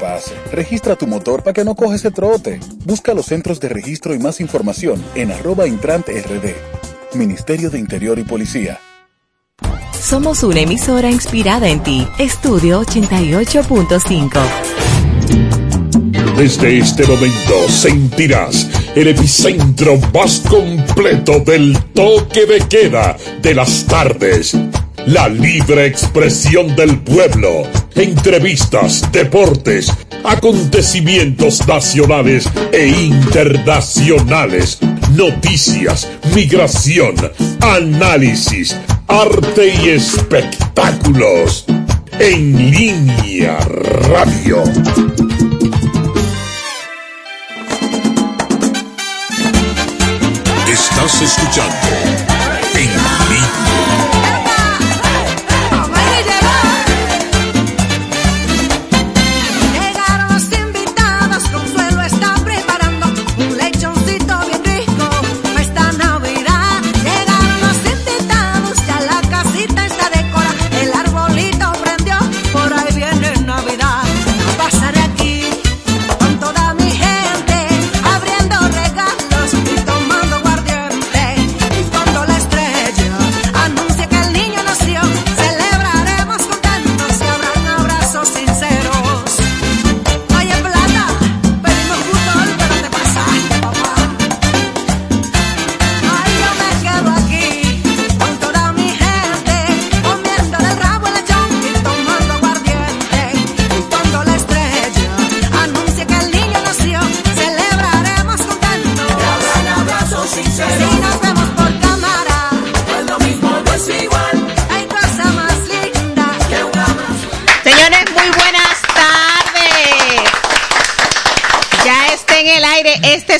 pase. Registra tu motor para que no coge ese trote. Busca los centros de registro y más información en arroba intrante rd. Ministerio de Interior y Policía. Somos una emisora inspirada en ti. Estudio 88.5. Desde este momento sentirás el epicentro más completo del toque de queda de las tardes. La libre expresión del pueblo. Entrevistas, deportes, acontecimientos nacionales e internacionales. Noticias, migración, análisis, arte y espectáculos. En línea radio. Estás escuchando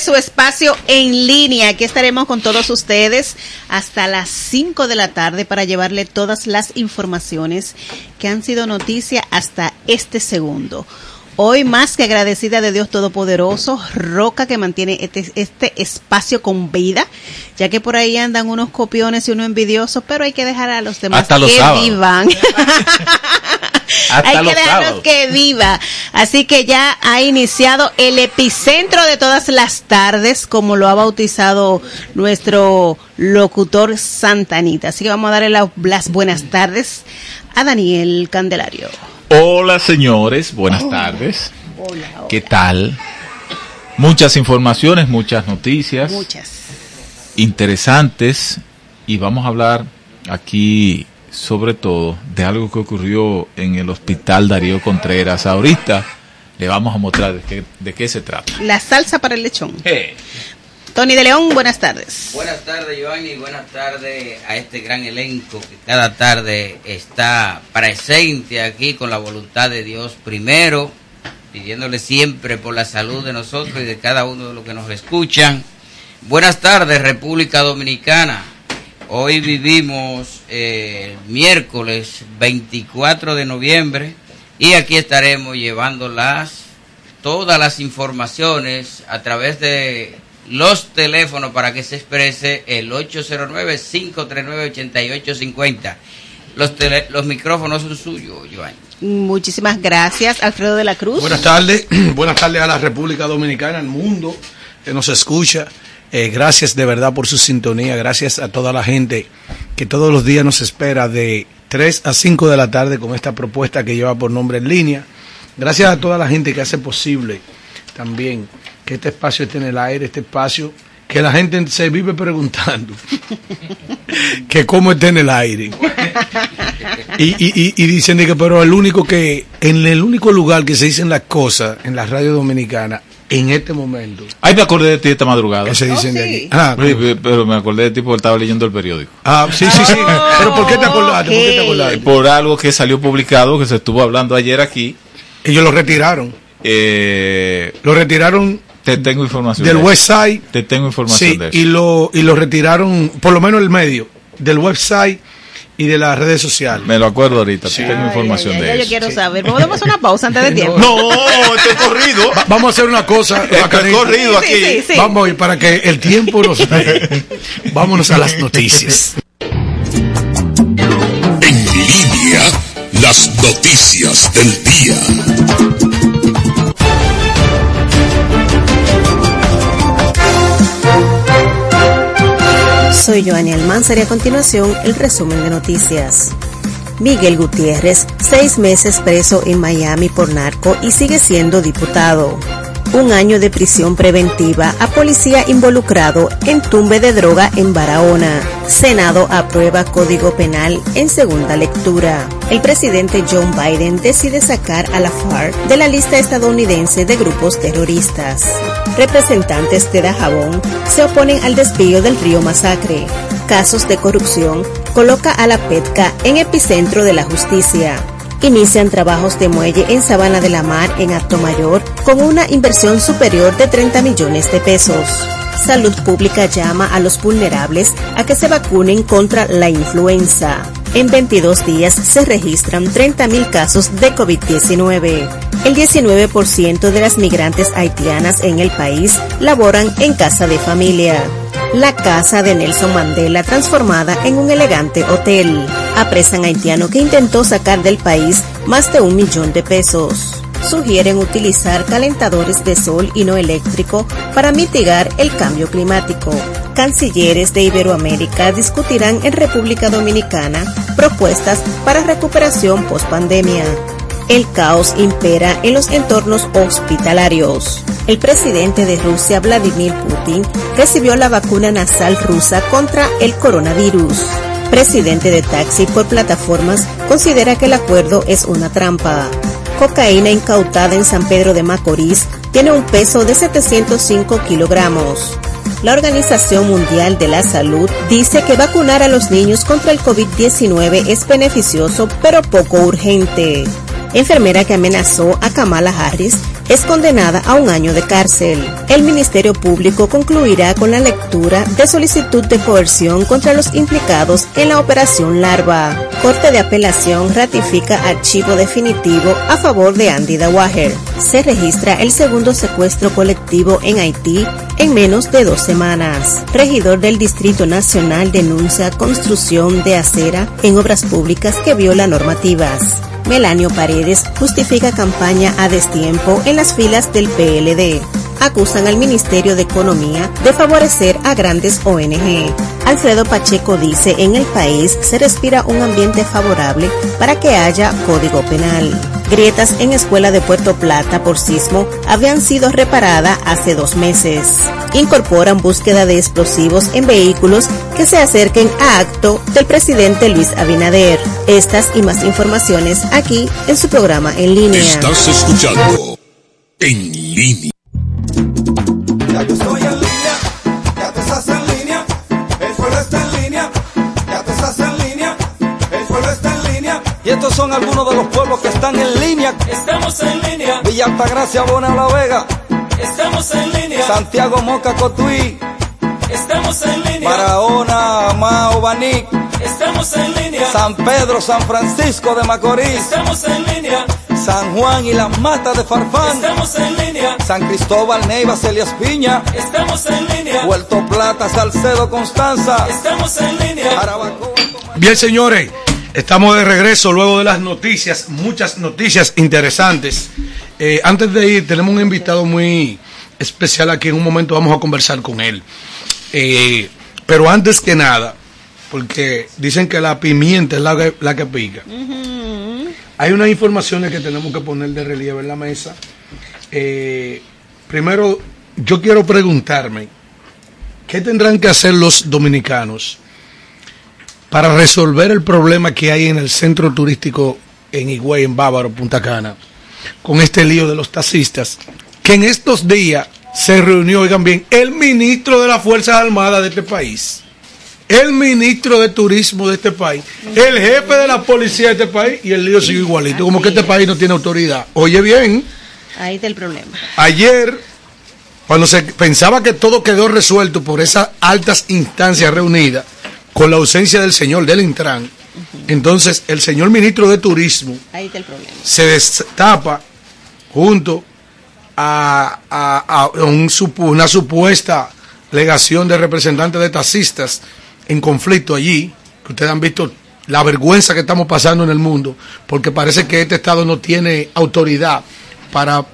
su espacio en línea. Aquí estaremos con todos ustedes hasta las 5 de la tarde para llevarle todas las informaciones que han sido noticia hasta este segundo. Hoy más que agradecida de Dios Todopoderoso, Roca que mantiene este, este, espacio con vida, ya que por ahí andan unos copiones y unos envidiosos, pero hay que dejar a los demás que vivan. hay que dejarlos que viva. Así que ya ha iniciado el epicentro de todas las tardes, como lo ha bautizado nuestro locutor Santanita. Así que vamos a darle las buenas tardes a Daniel Candelario. Hola señores, buenas tardes. Hola, ¿Qué tal? Muchas informaciones, muchas noticias. Muchas. Interesantes. Y vamos a hablar aquí sobre todo de algo que ocurrió en el hospital Darío Contreras. Ahorita le vamos a mostrar de qué, de qué se trata. La salsa para el lechón. Tony de León, buenas tardes. Buenas tardes, Giovanni, buenas tardes a este gran elenco que cada tarde está presente aquí con la voluntad de Dios primero, pidiéndole siempre por la salud de nosotros y de cada uno de los que nos escuchan. Buenas tardes, República Dominicana. Hoy vivimos eh, miércoles 24 de noviembre y aquí estaremos llevando las, todas las informaciones a través de los teléfonos para que se exprese el 809-539-8850. Los, los micrófonos son suyos, Joan. Muchísimas gracias, Alfredo de la Cruz. Buenas tardes, buenas tardes a la República Dominicana, al mundo que nos escucha. Eh, gracias de verdad por su sintonía, gracias a toda la gente que todos los días nos espera de 3 a 5 de la tarde con esta propuesta que lleva por nombre en línea. Gracias a toda la gente que hace posible también que este espacio esté en el aire, este espacio que la gente se vive preguntando que cómo está en el aire. Y, y, y, dicen que pero el único que, en el único lugar que se dicen las cosas en la radio dominicana en este momento. Ay, me acordé de ti esta madrugada. ¿Qué se dicen de aquí? Ah, pero me acordé de ti porque estaba leyendo el periódico. Ah, sí, sí, sí. pero ¿por qué te acordaste? ¿Por qué te acordaste? Por algo que salió publicado, que se estuvo hablando ayer aquí. Ellos lo retiraron. Eh, lo retiraron te tengo información. Del website. Te tengo información de eso. Y lo, y lo retiraron, por lo menos el medio, del website y de las redes sociales. Me lo acuerdo ahorita, tengo información de eso. Yo quiero saber. ¿Podemos hacer una pausa antes de tiempo? No, estoy corrido. vamos a hacer una cosa. Estoy corrido aquí. vamos, y para que el tiempo nos dé, vámonos a las noticias. En línea, las noticias del día. Soy Joanny Almanzar y a continuación el resumen de noticias. Miguel Gutiérrez, seis meses preso en Miami por narco y sigue siendo diputado un año de prisión preventiva a policía involucrado en tumbe de droga en Barahona. Senado aprueba Código Penal en segunda lectura. El presidente John Biden decide sacar a la FARC de la lista estadounidense de grupos terroristas. Representantes de Dajabón se oponen al desvío del río Masacre. Casos de corrupción coloca a la PETCA en epicentro de la justicia inician trabajos de muelle en Sabana de la Mar en Mayor con una inversión superior de 30 millones de pesos. Salud Pública llama a los vulnerables a que se vacunen contra la influenza. En 22 días se registran 30.000 casos de COVID-19. El 19% de las migrantes haitianas en el país laboran en casa de familia la casa de Nelson Mandela transformada en un elegante hotel. Apresan haitiano que intentó sacar del país más de un millón de pesos. Sugieren utilizar calentadores de sol y no eléctrico para mitigar el cambio climático. Cancilleres de Iberoamérica discutirán en República Dominicana propuestas para recuperación post pandemia el caos impera en los entornos hospitalarios. El presidente de Rusia, Vladimir Putin, recibió la vacuna nasal rusa contra el coronavirus. Presidente de taxi por plataformas considera que el acuerdo es una trampa. Cocaína incautada en San Pedro de Macorís tiene un peso de 705 kilogramos. La Organización Mundial de la Salud dice que vacunar a los niños contra el COVID-19 es beneficioso pero poco urgente enfermera que amenazó a Kamala Harris, es condenada a un año de cárcel. El Ministerio Público concluirá con la lectura de solicitud de coerción contra los implicados en la operación Larva. Corte de apelación ratifica archivo definitivo a favor de Andy Dawager. Se registra el segundo secuestro colectivo en Haití en menos de dos semanas. Regidor del Distrito Nacional denuncia construcción de acera en obras públicas que viola normativas. Melanio Paredes justifica campaña a destiempo en las filas del PLD. Acusan al Ministerio de Economía de favorecer a grandes ONG. Alfredo Pacheco dice en el país se respira un ambiente favorable para que haya código penal. Grietas en escuela de Puerto Plata por sismo habían sido reparadas hace dos meses. Incorporan búsqueda de explosivos en vehículos que se acerquen a acto del presidente Luis Abinader. Estas y más informaciones aquí en su programa en línea. Estás escuchando en línea. Son algunos de los pueblos que están en línea. Estamos en línea, Villa Altagracia, Bona La Vega, estamos en línea, Santiago Moca Cotuí, estamos en línea, Barahona, Mao, Baní, estamos en línea, San Pedro, San Francisco de Macorís, estamos en línea, San Juan y las Matas de Farfán, estamos en línea, San Cristóbal, Neiva, Celias Piña, estamos en línea, Puerto Plata, Salcedo, Constanza, estamos en línea. Jarabacoa. Bien, señores, estamos de regreso luego de las noticias, muchas noticias interesantes. Eh, antes de ir, tenemos un invitado muy especial aquí. En un momento vamos a conversar con él. Eh, pero antes que nada, porque dicen que la pimienta es la que, la que pica. Hay unas informaciones que tenemos que poner de relieve en la mesa. Eh, primero, yo quiero preguntarme, ¿qué tendrán que hacer los dominicanos para resolver el problema que hay en el centro turístico en Higüey, en Bávaro, Punta Cana, con este lío de los taxistas, que en estos días se reunió, oigan bien, el ministro de las Fuerzas Armadas de este país, el ministro de Turismo de este país, el jefe de la policía de este país, y el lío sigue igualito, como que este país no tiene autoridad. Oye bien, Ahí está el problema. Ayer, cuando se pensaba que todo quedó resuelto por esas altas instancias reunidas, con la ausencia del señor del Intran, entonces el señor ministro de Turismo Ahí está el problema. se destapa junto a, a- a un supu- una supuesta legación de representantes de taxistas en conflicto allí, que ustedes han visto la vergüenza que estamos pasando en el mundo, porque parece que este Estado no tiene autoridad para,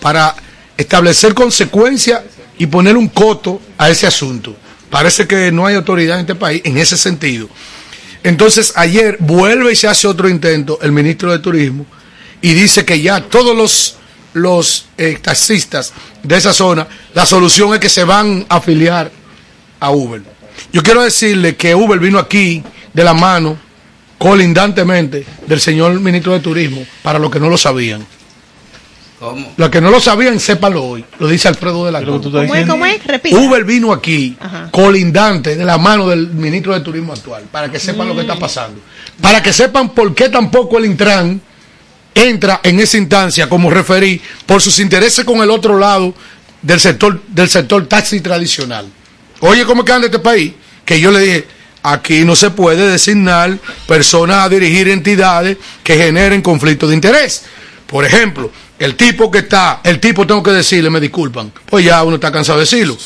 para establecer consecuencias y poner un coto a ese asunto. Parece que no hay autoridad en este país en ese sentido. Entonces, ayer vuelve y se hace otro intento el ministro de Turismo y dice que ya todos los, eh, taxistas de esa zona, la solución es que se van a afiliar a Uber. Yo quiero decirle que Uber vino aquí de la mano, colindantemente, del señor ministro de Turismo, para los que no lo sabían. ¿Cómo? Los que no lo sabían, sépanlo hoy. Lo dice Alfredo de la Cruz. ¿Cómo es? ¿Cómo es? Repita. Uber vino aquí, Ajá. colindante, de la mano del ministro de Turismo actual, para que sepan lo que está Mm. pasando. Para que sepan por qué tampoco el Intran entra en esa instancia, como referí, por sus intereses con el otro lado del sector, del sector taxi tradicional. Oye, ¿cómo que anda este país? Que yo le dije, aquí no se puede designar personas a dirigir entidades que generen conflictos de interés. Por ejemplo, el tipo que está, el tipo tengo que decirle, me disculpan, pues ya uno está cansado de decirlo,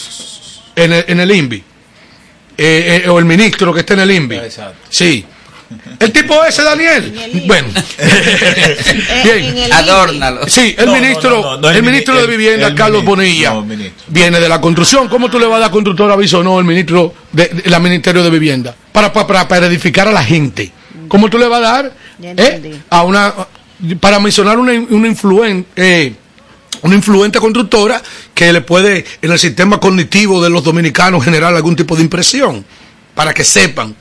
en el, en el INVI, Eh, eh, o el ministro que está en el INVI. Exacto. Sí. El tipo ese, Daniel. Bueno. Bien. en el Adórnalo. Sí, el No, ministro, no, no, no es el el ministro mini- de Vivienda, el Carlos ministro, Bonilla, viene de la construcción. ¿Cómo tú le vas a dar constructora aviso no el ministro de, de- la Ministerio de Vivienda? Para, para, para, edificar a la gente. ¿Cómo tú le vas a dar Ya eh, a una para mencionar una, una eh, una influente constructora que le puede en el sistema cognitivo de los dominicanos generar algún tipo de impresión? Para que sepan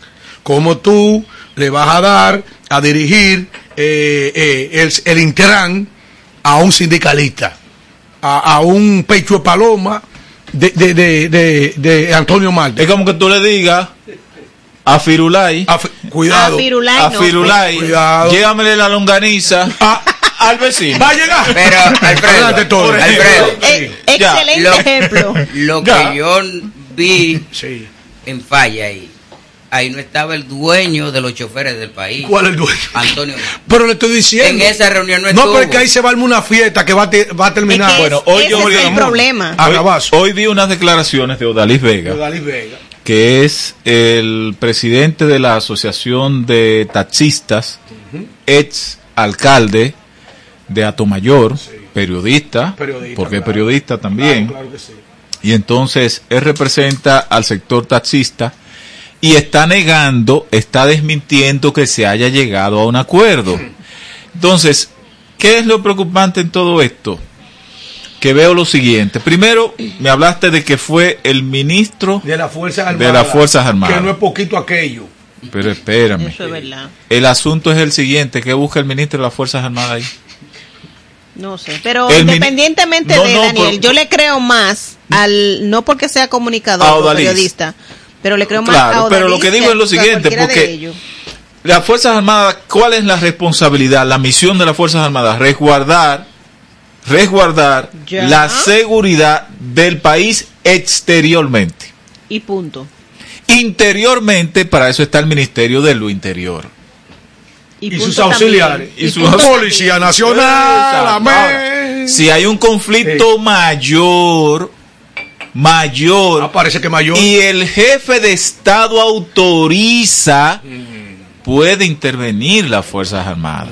cómo tú le vas a dar a dirigir eh, eh, el, el Intran a un sindicalista, a, a un pecho de paloma de, de, de, de Antonio Marte. Es como que tú le digas a Firulay, A fi- cuidado. A Firulay, a no, Firulay, Cuidado. llévamele la longaniza al vecino. va a llegar. Pero, Adelante, Alfredo, Toro. Alfredo, Eh, excelente lo- ejemplo. lo Ya. que yo vi Sí. en falla ahí, ahí no estaba el dueño de los choferes del país, ¿Cuál es el dueño? Antonio. Pero le estoy diciendo. En esa reunión no No, estuvo. pero es que ahí se va a armar una fiesta que va a, te- va a terminar. Es que Bueno, hoy ese yo es el problema. Hoy, hoy vi unas declaraciones de Odalis Vega, Dalí Vega. Que es el presidente de la Asociación de Taxistas, ex alcalde de Atomayor, periodista, Periodista, porque es periodista también. Claro, claro que sí. Y entonces él representa al sector taxista y está negando, está desmintiendo que se haya llegado a un acuerdo. Entonces, ¿qué es lo preocupante en todo esto? Que veo lo siguiente. Primero, me hablaste de que fue el ministro, De las Fuerzas De Armadas. las Fuerzas Armadas. Que no es poquito aquello. pero espérame. Eso es verdad. El asunto es el siguiente, ¿qué busca el ministro de las Fuerzas Armadas ahí? No sé, pero El independientemente No, de no, Daniel, yo le creo más al no porque sea comunicador o periodista, pero le creo más Claro, a pero lo que digo es lo siguiente, de porque-. Las Fuerzas Armadas, ¿cuál es la responsabilidad, la misión de las Fuerzas Armadas? Resguardar, resguardar Ya. la seguridad del país exteriormente. y punto. Interiormente, para eso está el Ministerio de lo Interior. Y, sus también. auxiliares. Y su auxiliares. Policía Nacional. Ahora, si hay un conflicto mayor, mayor, Ah, parece que mayor. y el jefe de Estado autoriza, puede intervenir las Fuerzas Armadas.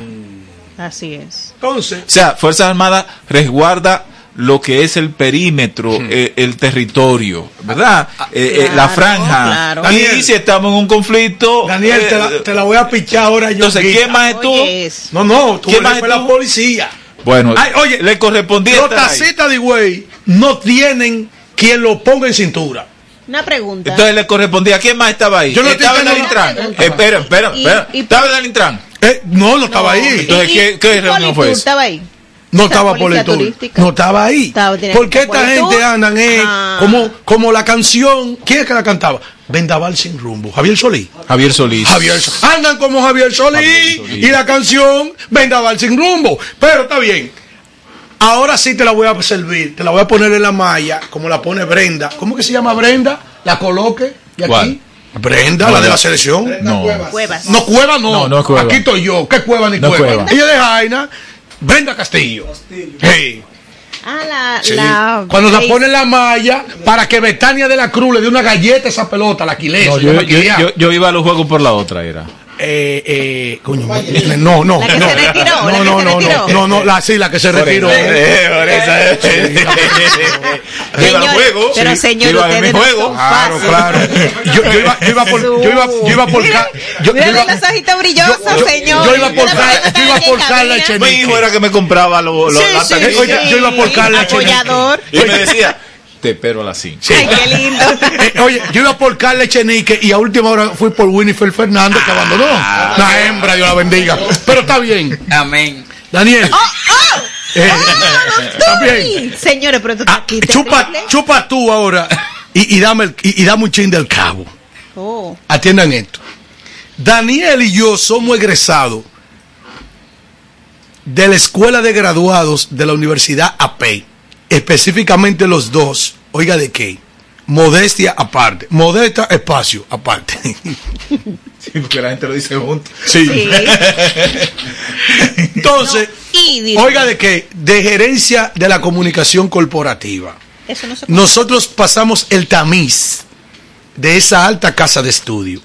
Así es. Entonces, O sea, Fuerzas Armadas resguarda lo que es el perímetro, eh, el territorio, ¿verdad? Eh, eh, la franja. claro. Y Daniel. si estamos en un conflicto... Daniel, eh, te, la, te la voy a pichar ahora yo. entonces. ¿quién más es tú? Oye, No, no, tú ¿Quién eres más es la policía. Bueno, Ay, oye, le correspondía Los tacitas de güey no tienen quien lo ponga en cintura. Una pregunta. Entonces le correspondía. ¿Quién más estaba ahí? Yo no estaba en el Intran. espera, espera, espera. y- ¿Estaba en el Intran? Eh, no, no estaba ahí. Entonces, ¿qué- qué y reunión fue Politur esa? estaba ahí. No estaba policía Politur. turística. No estaba ahí. Estaba- Porque esta Politur. gente andan eh, Ah. como, como la canción. ¿Quién es que la cantaba? Vendaval sin rumbo. Javier Solís. Javier Solís. Javier Solís. Andan como Javier Solís, Javier Solís. y la canción Vendaval sin rumbo. Pero está bien. Ahora sí te la voy a servir. Te la voy a poner en la malla, como la pone Brenda. ¿Cómo que se llama Brenda? La coloque. ¿Y aquí? ¿Cuál? Brenda, No, la de la selección. No. Cuevas. No, Cueva no. No, no es Cueva. Aquí estoy yo. ¿Qué Cueva ni No Cueva? Cueva. Ella es de Jaina. Brenda Castillo. Hey. Ah, la, Sí. la Cuando la pone en la malla para que Betania de la Cruz le dé una galleta a esa pelota, la yo, yo- Aquilea. yo- yo iba a los juegos por la otra, era. Eh, eh, coño, no, no, La que no. se retiró, la no, que no, se no, retiró. no, no, no, la sí, la que se Por retiró. eh, por eh. Señor, juego. pero sí, señor, ustedes no juego. Claro, claro. Yo, yo iba, yo iba por, yo iba, yo iba por, ca- yo, yo iba, los ojitos brillosos, yo- señor. yo iba por Mira, yo iba por Carla. Echenique. Mi hijo era que me compraba los lo, Sí, la sí, taquilla. oye, yo iba por Carla Echenique. Apoyador. Y me decía, te espero a las 5. Ay, qué lindo. Eh, oye, yo iba por Carla Echenique y a última hora fui por Winifred Fernández que abandonó. Ah. Una hembra, Dios la bendiga. Pero está bien. Amén. Daniel. ¡Oh, eh, está bien. Señores, pero tú estás Ah, aquí. chupa, terrible. chupa tú ahora y, y dame el- y, y dame un chin del cabo. Oh. Atiendan esto. Daniel y yo somos egresados de la Escuela de Graduados de la Universidad APEI. Específicamente los dos. Oiga de qué. Modestia aparte. Modesta espacio aparte. Sí, porque la gente lo dice junto. Sí. Sí. Entonces, oiga de qué. De gerencia de la comunicación corporativa. Eso no se Nosotros pasamos el tamiz de esa alta casa de estudio.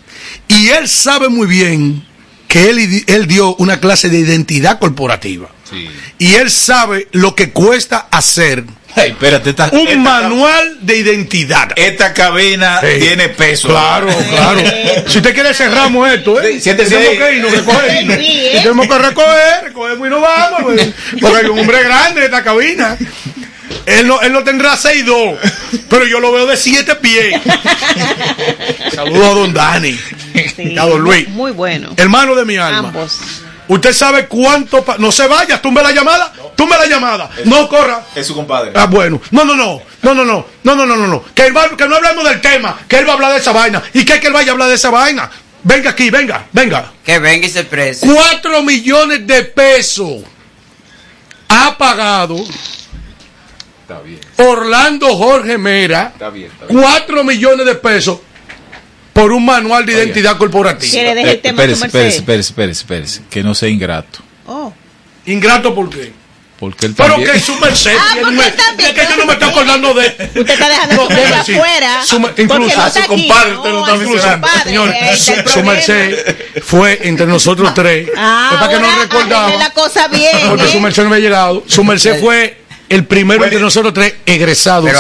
Y él sabe muy bien que él, él dio una clase de identidad corporativa. Sí. Y él sabe lo que cuesta hacer Hey, espérate, esta, un esta- manual de identidad. Esta cabina Sí. tiene peso. Claro, claro. Si usted quiere cerramos esto, ¿eh? Sí, siéntese tenemos ahí. que irnos, recoger. Sí, ¿eh? Si tenemos que recoger, recogemos y nos vamos. pues, Porque hay un hombre grande en esta cabina. Él no, él no tendrá 6'2, pero yo lo veo de 7 pies. Saludos a don Dani. Sí, y a don Luis. Muy bueno. Hermano de mi alma. Ambos. ¿Usted sabe cuánto... pa- no se vaya, tumbe la llamada. Tumbe la llamada. No corra. Es su compadre. Ah, bueno. No, no, no. No, no, no. No, no, no, no, no. Que, él va- que no hablemos del tema. Que él va a hablar de esa vaina. ¿Y qué que él vaya a hablar de esa vaina? Venga aquí, venga, venga. Que venga y se prese. Cuatro millones de pesos ha pagado Está bien, Orlando Jorge Mera. está bien. Está bien. Cuatro millones de pesos por un manual de identidad corporativa. ¿Quiere dejar el Eh, tema espérese, su espérese, merced? espérese, espérese, espérese. Que no sea ingrato. Oh. Ingrato, ¿por qué? Porque él Pero también. que su merced. Ah, tiene porque un- él también. es que yo no me estoy acordando de. Usted está dejando No, decir, afuera. su- incluso no a su aquí. compadre usted lo está mencionando. Señor, su, merced fue entre nosotros tres. Ah, es para que arregle recordamos. la cosa bien. Porque ¿eh? su merced no había llegado. Su merced fue el primero Bueno. entre nosotros tres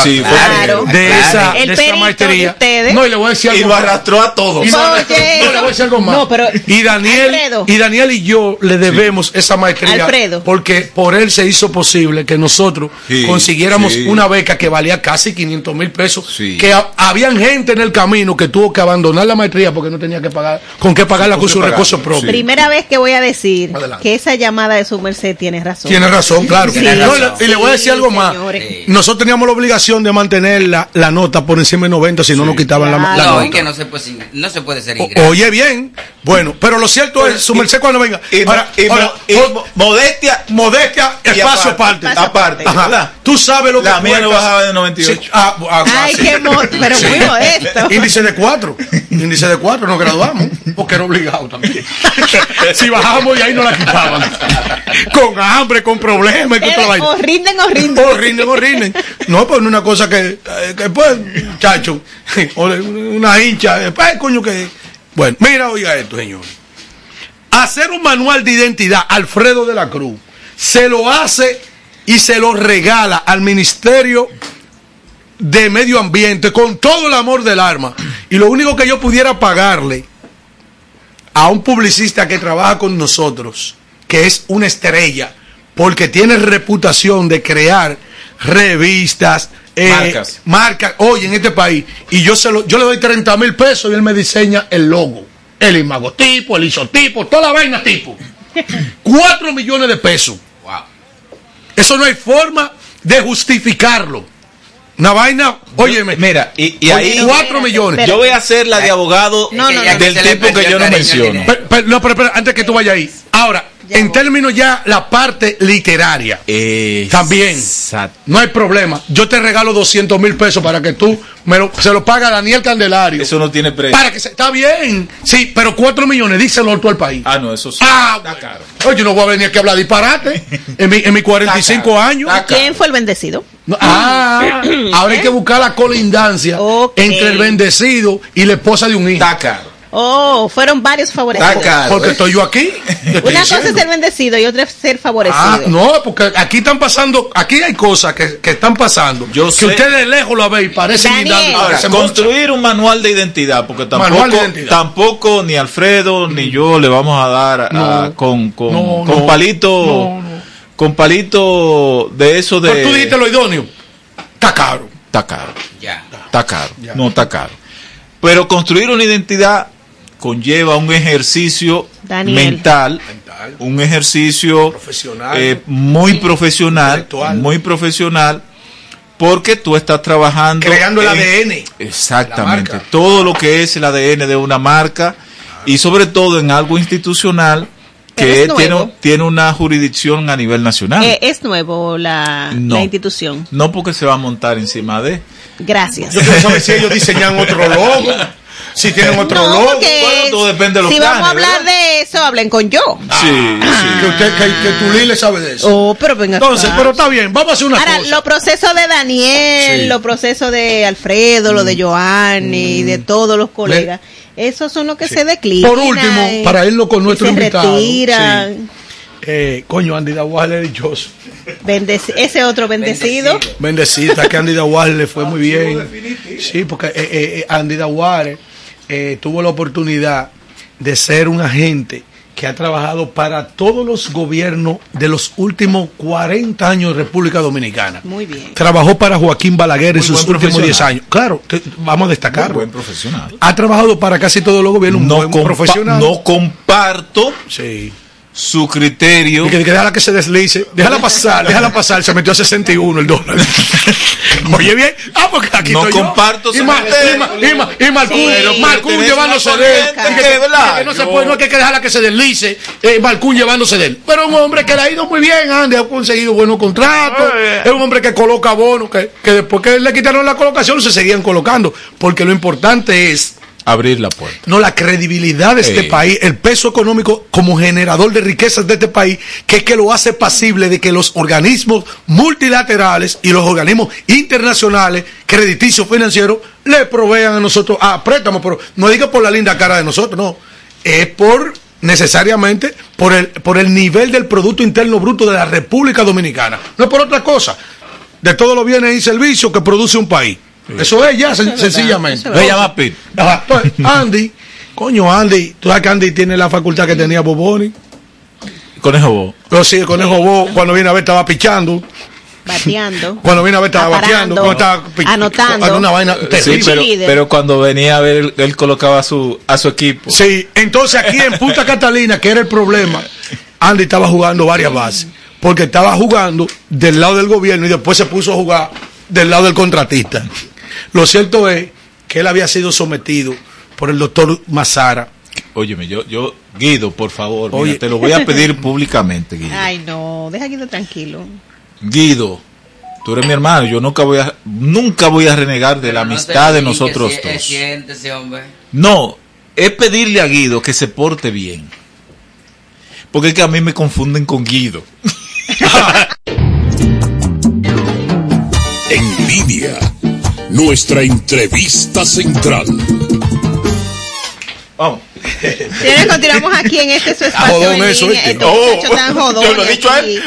Sí, Claro. de Claro. esa, El de esa perito de maestría. No, y le voy a decir Y algo lo más. arrastró a todos. Y no, Oye, no, le voy a decir algo más. no, pero- y Daniel Alfredo. y Daniel y yo le debemos esa maestría Alfredo. porque por él se hizo posible que nosotros Sí, consiguiéramos sí. una beca que valía casi 500 mil pesos. Sí. Que ha- habían gente en el camino que tuvo que abandonar la maestría porque no tenía que pagar con qué pagarla con sus recursos sí. propios. Primera vez que voy a decir Adelante. que esa llamada de su merced tiene razón. Tiene razón, claro. Y le voy a decir sí, algo más. señores. Nosotros teníamos la obligación de mantener la, la nota por encima de 90, si no nos quitaban la, la Claro. No, nota. y que no se puede, no se puede ser ingrato. oye bien, bueno, pero lo cierto es, su merced cuando venga. Y, Ahora, y ahora, y modestia. modestia, y espacio aparte. Aparte, Ajá. Tú sabes lo que La mía no bajaba de 98. Sí, ah, ah, ah, Ay, sí. qué pero muy modesto. Índice de cuatro. Índice de cuatro, nos graduamos. Porque era obligado también. si bajábamos y ahí nos la quitaban. Con hambre, con problemas y con toda la vaina. O rinden o rinden. O rinden, o rinden. No, pues una cosa que, eh, que pues, chacho, de- una hincha, eh, pues, coño que. Bueno, mira, oiga esto, señores. Hacer un manual de identidad, Alfredo de la Cruz, se lo hace y se lo regala al Ministerio de Medio Ambiente con todo el amor del arma. Y lo único que yo pudiera pagarle a un publicista que trabaja con nosotros, que es una estrella, porque tiene reputación de crear revistas, eh, Marcas. marcas, hoy en este país, y yo se lo, yo le doy 30 mil pesos y él me diseña el logo, el imagotipo, el isotipo, toda la vaina tipo. 4 millones de pesos. Wow. Eso no hay forma de justificarlo. Una vaina, óyeme, Mira, y, y ahí. no, 4 espérate, millones. Yo voy a hacer la de abogado No, no, no. del tipo que yo no menciono. dinero. Pero, pero- no, pero, pero, antes que tú vayas ahí. Ahora, En términos ya la parte literaria, También. Exacto. no hay problema. Yo te regalo 200 mil pesos para que tú me lo, se lo paga Daniel Candelario. Eso no tiene precio. Para que se, está bien. Sí, pero 4 millones, díselo tú al país. Ah, no, eso sí. Ah, Está caro. Oye, yo no voy a venir aquí a hablar disparate en mi, en mis 45 Está caro. años. Está caro. ¿Quién fue el bendecido? No, ah, ahora hay que buscar la colindancia entre el bendecido y la esposa de un hijo. Está caro. Oh, fueron varios favorecidos. Porque ¿eh? estoy yo aquí. Una cosa es ser bendecido y otra es ser favorecido. Ah, no, porque aquí están pasando, aquí hay cosas que, que están pasando. Yo que sé. ustedes de lejos lo ven y parecen Daniel. guindando, Ahora, parecen construir un manual de identidad, porque tampoco, Manual de identidad. tampoco ni Alfredo ni yo le vamos a dar a- con, con, No, con no. palito, No, no. con palito de eso de... Pero tú dijiste lo idóneo. Está caro. Está caro, Ya. está caro, no está caro. Pero construir una identidad conlleva un ejercicio Daniel. mental, un ejercicio Profesional. eh, muy profesional, Intelectual. muy profesional, porque tú estás trabajando Creando el ADN. Exactamente. Todo lo que es el ADN de una marca y sobre todo en algo institucional que tiene, tiene una jurisdicción a nivel nacional. Eh, es nuevo la, No. la institución. no porque se va a montar encima de. Gracias. Yo quiero saber si ellos diseñan otro logo, si tienen otro No, logo. Bueno, todo depende de los si vamos a hablar ¿verdad? de eso, hablen con yo. sí, Que usted, que, que Tulí le sabe de eso. Oh, pero venga Entonces, acá. pero está bien, vamos a hacer una Ahora, cosa. los procesos de Daniel, Sí. los procesos de Alfredo, lo de Joanny, de todos los colegas, esos son los que se declinan. Por último, y- para irlo con y nuestro se invitado, retiran. Eh, coño, Andy Dawal es dichoso. Bendeci- ese otro bendecido. Bendecida, que Andy Dawal le fue muy bien. Sí, porque eh, eh, eh, Andy Dawal eh, tuvo la oportunidad de ser un agente que ha trabajado para todos los gobiernos de los últimos 40 años de República Dominicana. Muy bien. Trabajó para Joaquín Balaguer en sus buen últimos 10 profesional. años. Claro, te- vamos a destacar. buen profesional. Ha trabajado para casi todos los gobiernos, un No, buen compa- profesional. no comparto Sí. Su criterio. Y que, que déjala que se deslice. Déjala pasar, déjala pasar. Se metió a 61 el dólar. Oye bien. Ah, porque aquí No estoy yo. comparto Y, su Ma- criterio. y, Ma- y, Ma- y Marcún, llevándose de él. que- no se Yo- puede, no hay que dejarla que se deslice. Eh, Marcún llevándose de él. Pero un hombre que le ha ido muy bien, Andy, ha conseguido buenos contratos. Es un hombre que coloca bonos, que, que después que le quitaron la colocación se seguían colocando. Porque lo importante es Abrir la puerta. no la credibilidad de este país, el peso económico como generador de riquezas de este país, que es que lo hace pasible de que los organismos multilaterales y los organismos internacionales, crediticios financieros, le provean a nosotros. A préstamos, pero no diga por la linda cara de nosotros, no, es por necesariamente por el, por el nivel del Producto Interno Bruto de la República Dominicana, no es por otra cosa, de todos los bienes y servicios que produce un país. Eso es ya, sen- verdad, sencillamente. eso es Le llama Pete. Entonces, Andy, coño, Andy, tú sabes que Andy tiene la facultad que tenía Boboni. Conejo Bo. Pero sí, el conejo Bo, cuando viene a ver, estaba pichando. Bateando. Cuando viene a ver, estaba bateando. Cuando estaba anotando. una vaina Sí, terrible. pero, cuando venía a ver, él, él colocaba a su, a su equipo. Sí, entonces aquí en Punta Catalina, que era el problema, Andy estaba jugando varias bases. Porque estaba jugando del lado del gobierno y después se puso a jugar del lado del contratista. Lo cierto es que él había sido sometido por el doctor Mazara. Óyeme, yo, yo, Guido, por favor, mira, te lo voy a pedir públicamente, Guido. Ay, no, deja Guido tranquilo. Guido, tú eres mi hermano, yo nunca voy a, nunca voy a renegar de la no amistad de nosotros si- eh, dos. Siéntese. No, es pedirle a Guido que se porte bien. Porque es que a mí me confunden con Guido. En línea, nuestra entrevista central. Vamos. Señores, continuamos aquí en este su espacio jodón en eso. Estos Oh, tan yo lo he dicho a él.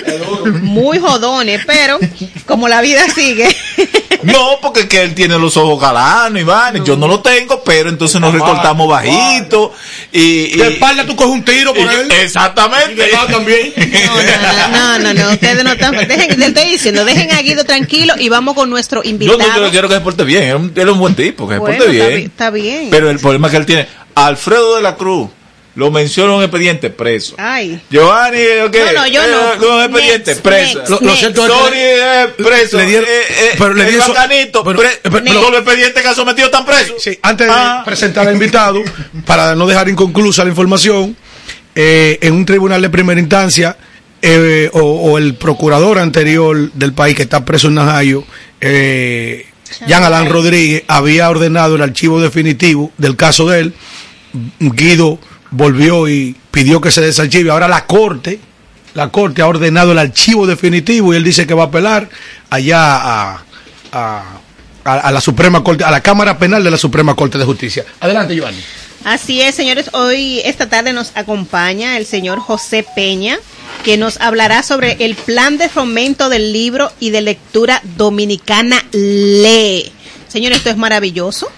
Muy jodones, pero como la vida sigue. No, porque es que él tiene los ojos galanos, Iván. Yo no lo tengo, pero entonces nos recortamos bajito. Y, y- De espalda tú coges un tiro por y- él. Exactamente. Y de lado también. No, no, no, no, ustedes no están. Dejen, le estoy diciendo, dejen a Guido tranquilo y vamos con nuestro Yo invitado. no yo no quiero que se porte bien. Él es un, buen tipo, que se Bueno, porte bien. bi- está bien. Pero el problema que él tiene, Alfredo de la Cruz, lo menciona en un expediente preso. Ay. Giovanni, ¿qué? No, no, yo no. Con un expediente Next, preso. next, Lo- lo next. cierto es que- Sony eh, preso. Le dieron- eh, eh, pero le bacanito, pero- pre- pero- todos los expedientes que ha sometido están presos. Sí, antes de Ah. presentar al invitado, para no dejar inconclusa la información, eh, en un tribunal de primera instancia, eh, o, o el procurador anterior del país que está preso en Najayo, eh, Jean Alain Rodríguez, había ordenado el archivo definitivo del caso de él. Guido volvió y pidió que se desarchive. Ahora la corte, la corte ha ordenado el archivo definitivo y él dice que va a apelar allá a, la Suprema Corte, a la Cámara Penal de la Suprema Corte de Justicia. Adelante, Giovanni. Así es, señores. Hoy, esta tarde nos acompaña el señor José Peña, que nos hablará sobre el plan de fomento del libro y de lectura dominicana Lee. Señor, esto es maravilloso.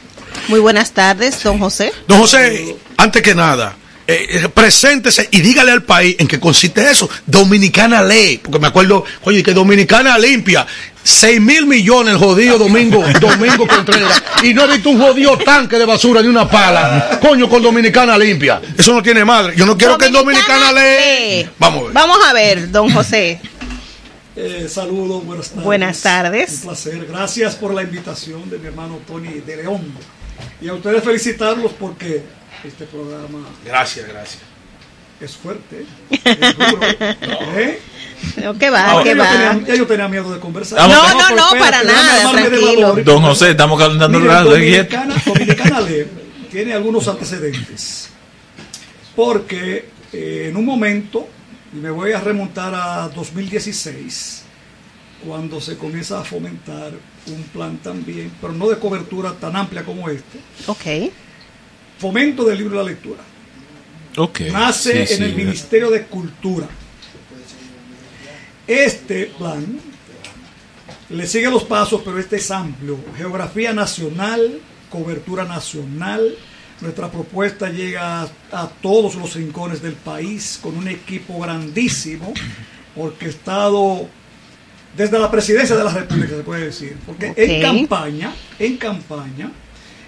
Muy buenas tardes, don José. Don José, antes que nada, eh, eh, preséntese y dígale al país en qué consiste eso. Dominicana ley, porque me acuerdo, oye, que Dominicana limpia. 6 mil millones el jodido Domingo, Domingo Contreras. Y no he visto un jodido tanque de basura ni una pala. Coño, con Dominicana limpia. Eso no tiene madre. Yo no quiero que en Dominicana ley. Vamos a ver. Vamos a ver, don José. Eh, saludos, buenas tardes. Buenas tardes. Un placer. Gracias por la invitación de mi hermano Tony de León. Y a ustedes felicitarlos porque este programa Gracias, gracias. es fuerte. Es duro. ¿eh? No, que va, No, que ya, yo va. tenía, ya yo tenía miedo de conversar. No, no, no, para nada, tranquilo. Don José, estamos calentando el brazo. Dominicana, Dominicana Lee tiene algunos antecedentes. Porque eh, en un momento, y me voy a remontar a 2016, cuando se comienza a fomentar un plan también, pero no de cobertura tan amplia como este, Ok. fomento del libro y la lectura. Ok. Nace sí, en el. Ministerio de Cultura. Este plan le sigue los pasos, pero este es amplio. Geografía nacional, cobertura nacional. Nuestra propuesta llega a, a todos los rincones del país con un equipo grandísimo, orquestado desde la presidencia de la República, se puede decir. Porque en campaña, en campaña,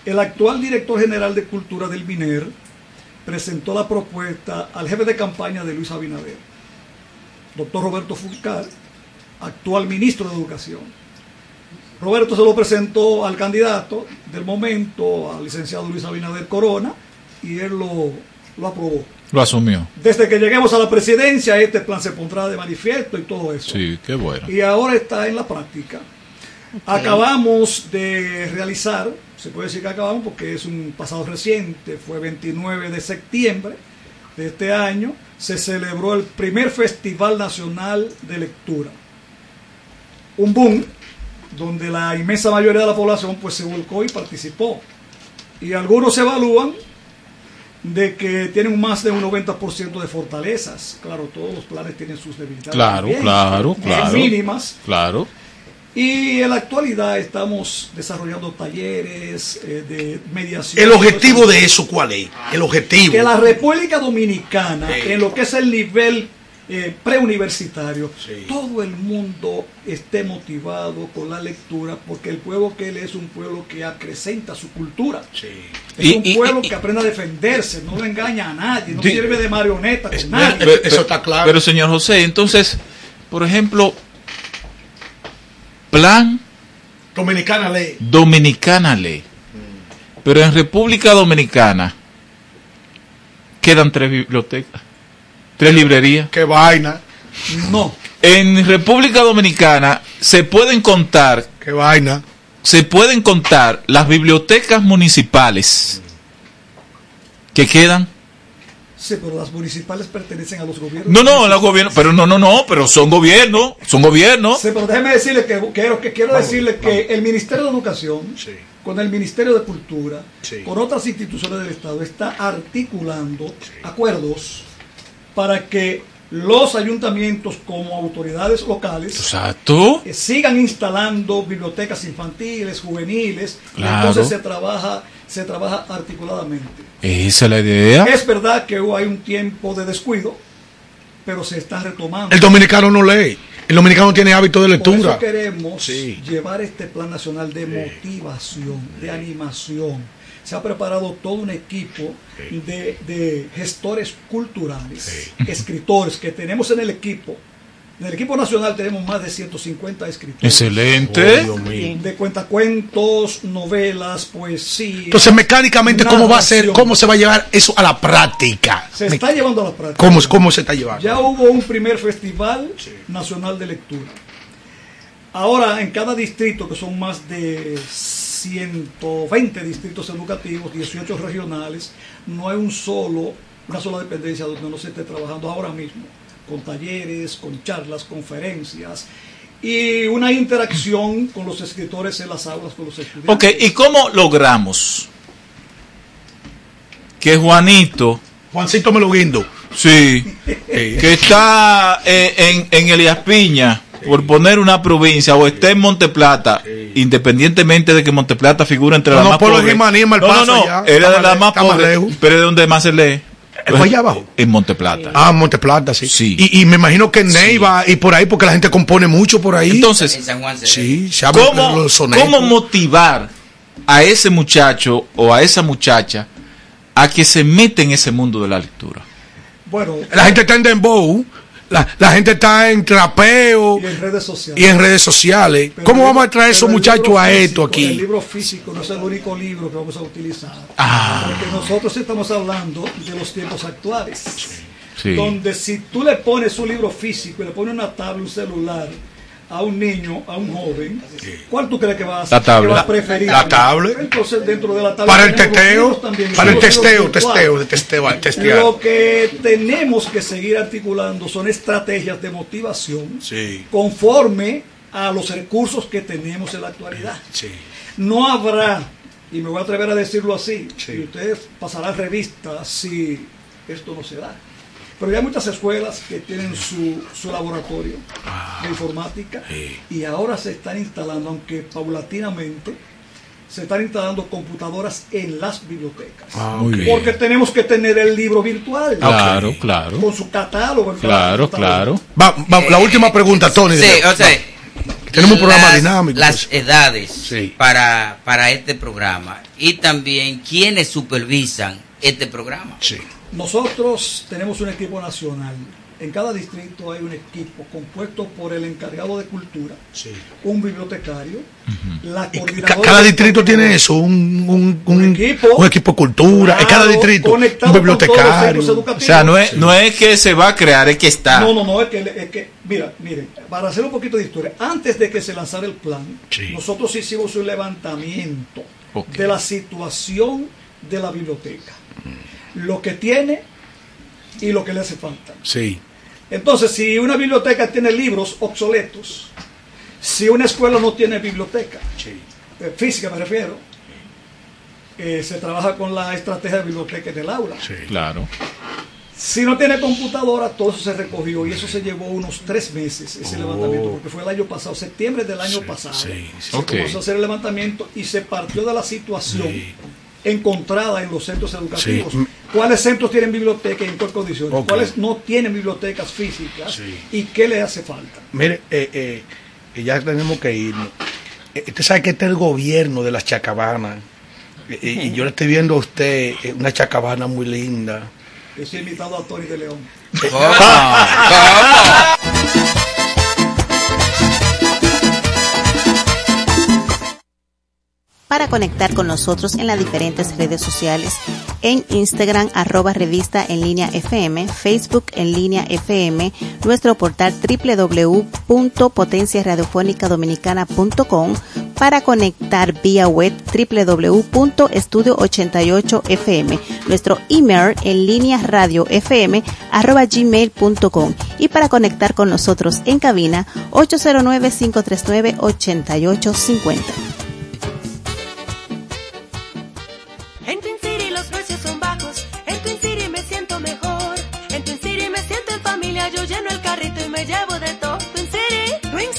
el actual director general de Cultura del MINER presentó la propuesta al jefe de campaña de Luis Abinader, doctor Roberto Fulcar, actual ministro de Educación. Roberto se lo presentó al candidato del momento, al licenciado Luis Abinader Corona, y él lo, lo aprobó. Lo asumió. Desde que lleguemos a la presidencia, este plan se pondrá de manifiesto y todo eso. Sí, qué bueno. Y ahora está en la práctica. Acabamos de realizar, se puede decir que acabamos porque es un pasado reciente, fue 29 de septiembre de este año, se celebró el primer Festival Nacional de Lectura. Un boom donde la inmensa mayoría de la población pues se volcó y participó. Y algunos evalúan de que tienen más de un 90% de fortalezas. Claro, todos los planes tienen sus debilidades. Claro, también, claro, claro. Mínimas. Claro. Y en la actualidad estamos desarrollando talleres eh, de mediación. El objetivo de eso, ¿cuál es? El objetivo. Que la República Dominicana, Sí. en lo que es el nivel eh, preuniversitario, Sí. todo el mundo esté motivado con la lectura, porque el pueblo que él es un pueblo que acrecenta su cultura. Sí. Es Y- un y- pueblo y- que aprende a defenderse, no le engaña a nadie, no sirve de marioneta con Es- nadie. Eso está claro. Pero señor José, entonces, por ejemplo, plan Dominicana ley. Dominicana ley. Pero en República Dominicana quedan tres bibliotecas, tres librerías. Qué vaina. No, En República Dominicana se pueden contar, Qué vaina. se pueden contar las bibliotecas municipales que quedan. sí, pero las municipales pertenecen a los gobiernos. No, no, los gobiernos, pero no, no, no, pero son gobiernos, son gobiernos. Sí, pero déjeme decirle que quiero, que quiero Vamos, decirle que vamos. el Ministerio de Educación, Sí. con el Ministerio de Cultura, Sí. con otras instituciones del Estado, está articulando acuerdos para que los ayuntamientos como autoridades locales Exacto. eh, sigan instalando bibliotecas infantiles, juveniles, Claro. entonces se trabaja, se trabaja articuladamente. Esa es la idea. Es verdad que hay un tiempo de descuido, pero se está retomando. El dominicano no lee. El dominicano tiene hábito de Por lectura. eso queremos Sí. llevar este plan nacional de motivación, de animación. Se ha preparado todo un equipo de, de gestores culturales, escritores que tenemos en el equipo. En el equipo nacional tenemos más de 150 escritores. Excelente. Oh. De cuentacuentos, novelas, poesía. Entonces, mecánicamente, ¿cómo va a ser? ¿Cómo se va a llevar eso a la práctica? Se está llevando a la práctica. ¿Cómo, cómo se está llevando? Ya hubo un primer festival nacional de lectura. Ahora, en cada distrito, que son más de 120 distritos educativos, 18 regionales, no hay un solo, una sola dependencia donde no se esté trabajando ahora mismo, con talleres, con charlas, conferencias y una interacción con los escritores en las aulas, con los estudiantes. Ok, ¿y cómo logramos que Juanito, Juancito me lo guindo. sí, que está eh, en, en Elías Piña, por poner una provincia, o está en Monteplata, independientemente de que Monteplata figura entre No, las no, más pobres. No, no, no, ya. era de más las más pobres, pero ¿de dónde más se lee? ¿Fue allá abajo? En Monteplata. Ah, Monteplata, sí. Sí. Y, y me imagino que en Neiva y por ahí, porque la gente compone mucho por ahí. Entonces, En San Juan se sí, se ¿Cómo. ¿Cómo motivar a ese muchacho o a esa muchacha a que se meta en ese mundo de la lectura? Bueno, La gente está en Dembow, la, la gente está en trapeo y en redes sociales. y en redes sociales. Pero ¿Cómo el vamos a traer esos el muchachos a físico, esto El aquí? libro físico no es el único libro que vamos a utilizar. Ah. Porque nosotros estamos hablando de los tiempos actuales. Sí. Donde si tú le pones un libro físico y le pones una tabla, un celular a un niño, a un joven, ¿cuál tú crees que va a, La tabla. que va a preferir? La tabla. Entonces dentro de la tabla Para el teteo, también, para el testeo, testeo, de testeo, al testear. Lo que tenemos que seguir articulando son estrategias de motivación Sí, conforme a los recursos que tenemos en la actualidad. sí. No habrá, y me voy a atrever a decirlo así, Sí. y ustedes pasarán revista si esto no se da. Pero ya hay muchas escuelas que tienen su, su laboratorio de informática sí. y ahora se están instalando, aunque paulatinamente, se están instalando computadoras en las bibliotecas. Ah. Porque tenemos que tener el libro virtual Claro, claro. con su catálogo. Claro, claro. Va- va- la última pregunta, Tony. Sí, de- o sea, Tenemos un programa las- dinámico, Las pues. edades Sí. para, para este programa y también quienes supervisan este programa. Sí. Nosotros tenemos un equipo nacional. En cada distrito hay un equipo compuesto por el encargado de cultura, Sí. un bibliotecario, la coordinadora. cada distrito tiene eso, un, un, Un un- equipo. un equipo cultura, en cada distrito, un bibliotecario. O sea, no es, no es que se va a crear, es que está. No, no, no, es que, es que, mira, miren, para hacer un poquito de historia, antes de que se lanzara el plan, Sí. nosotros hicimos un levantamiento de la situación de la biblioteca, lo que tiene y lo que le hace falta. Sí, Entonces, si una biblioteca tiene libros obsoletos, si una escuela no tiene biblioteca, eh, física me refiero, eh, se trabaja con la estrategia de biblioteca en el aula. sí. Claro. Si no tiene computadora, todo eso se recogió y eso se llevó unos tres meses, ese levantamiento, porque fue el año pasado, septiembre del año pasado. Oh. sí, sí. Se Ok. comenzó a hacer el levantamiento y se partió de la situación Sí. encontrada en los centros educativos. Sí. ¿Cuáles centros tienen biblioteca y en qué condiciones? ¿Cuáles no tienen bibliotecas físicas? Sí. ¿Y qué le hace falta? Mire, eh, eh, y ya tenemos que irnos. Eh, Usted sabe que este es el gobierno de las chacabanas. Eh, eh, y yo le estoy viendo a usted eh, una chacabana muy linda. Yo soy invitado a Tony de León. Para conectar con nosotros en las diferentes redes sociales, en Instagram arroba revista en línea FM, Facebook en línea FM, nuestro portal www.potenciaradiofónicadominicana.com, para conectar vía web www.estudio88fm, nuestro email en línea radio fm arroba gmail.com y para conectar con nosotros en cabina 809-539-8850.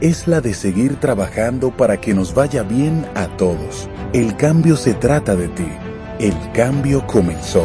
es la de seguir trabajando para que nos vaya bien a todos. El cambio se trata de ti. El cambio comenzó.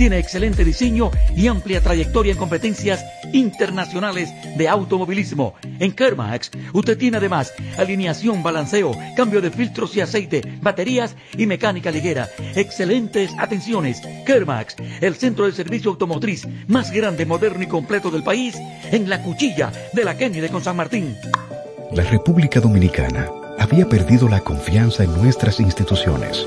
tiene excelente diseño y amplia trayectoria en competencias internacionales de automovilismo. En Kermax, usted tiene además alineación, balanceo, cambio de filtros y aceite, baterías y mecánica ligera. Excelentes atenciones. Kermax, el centro de servicio automotriz más grande, moderno y completo del país, en la cuchilla de la Kennedy con San Martín. La República Dominicana había perdido la confianza en nuestras instituciones.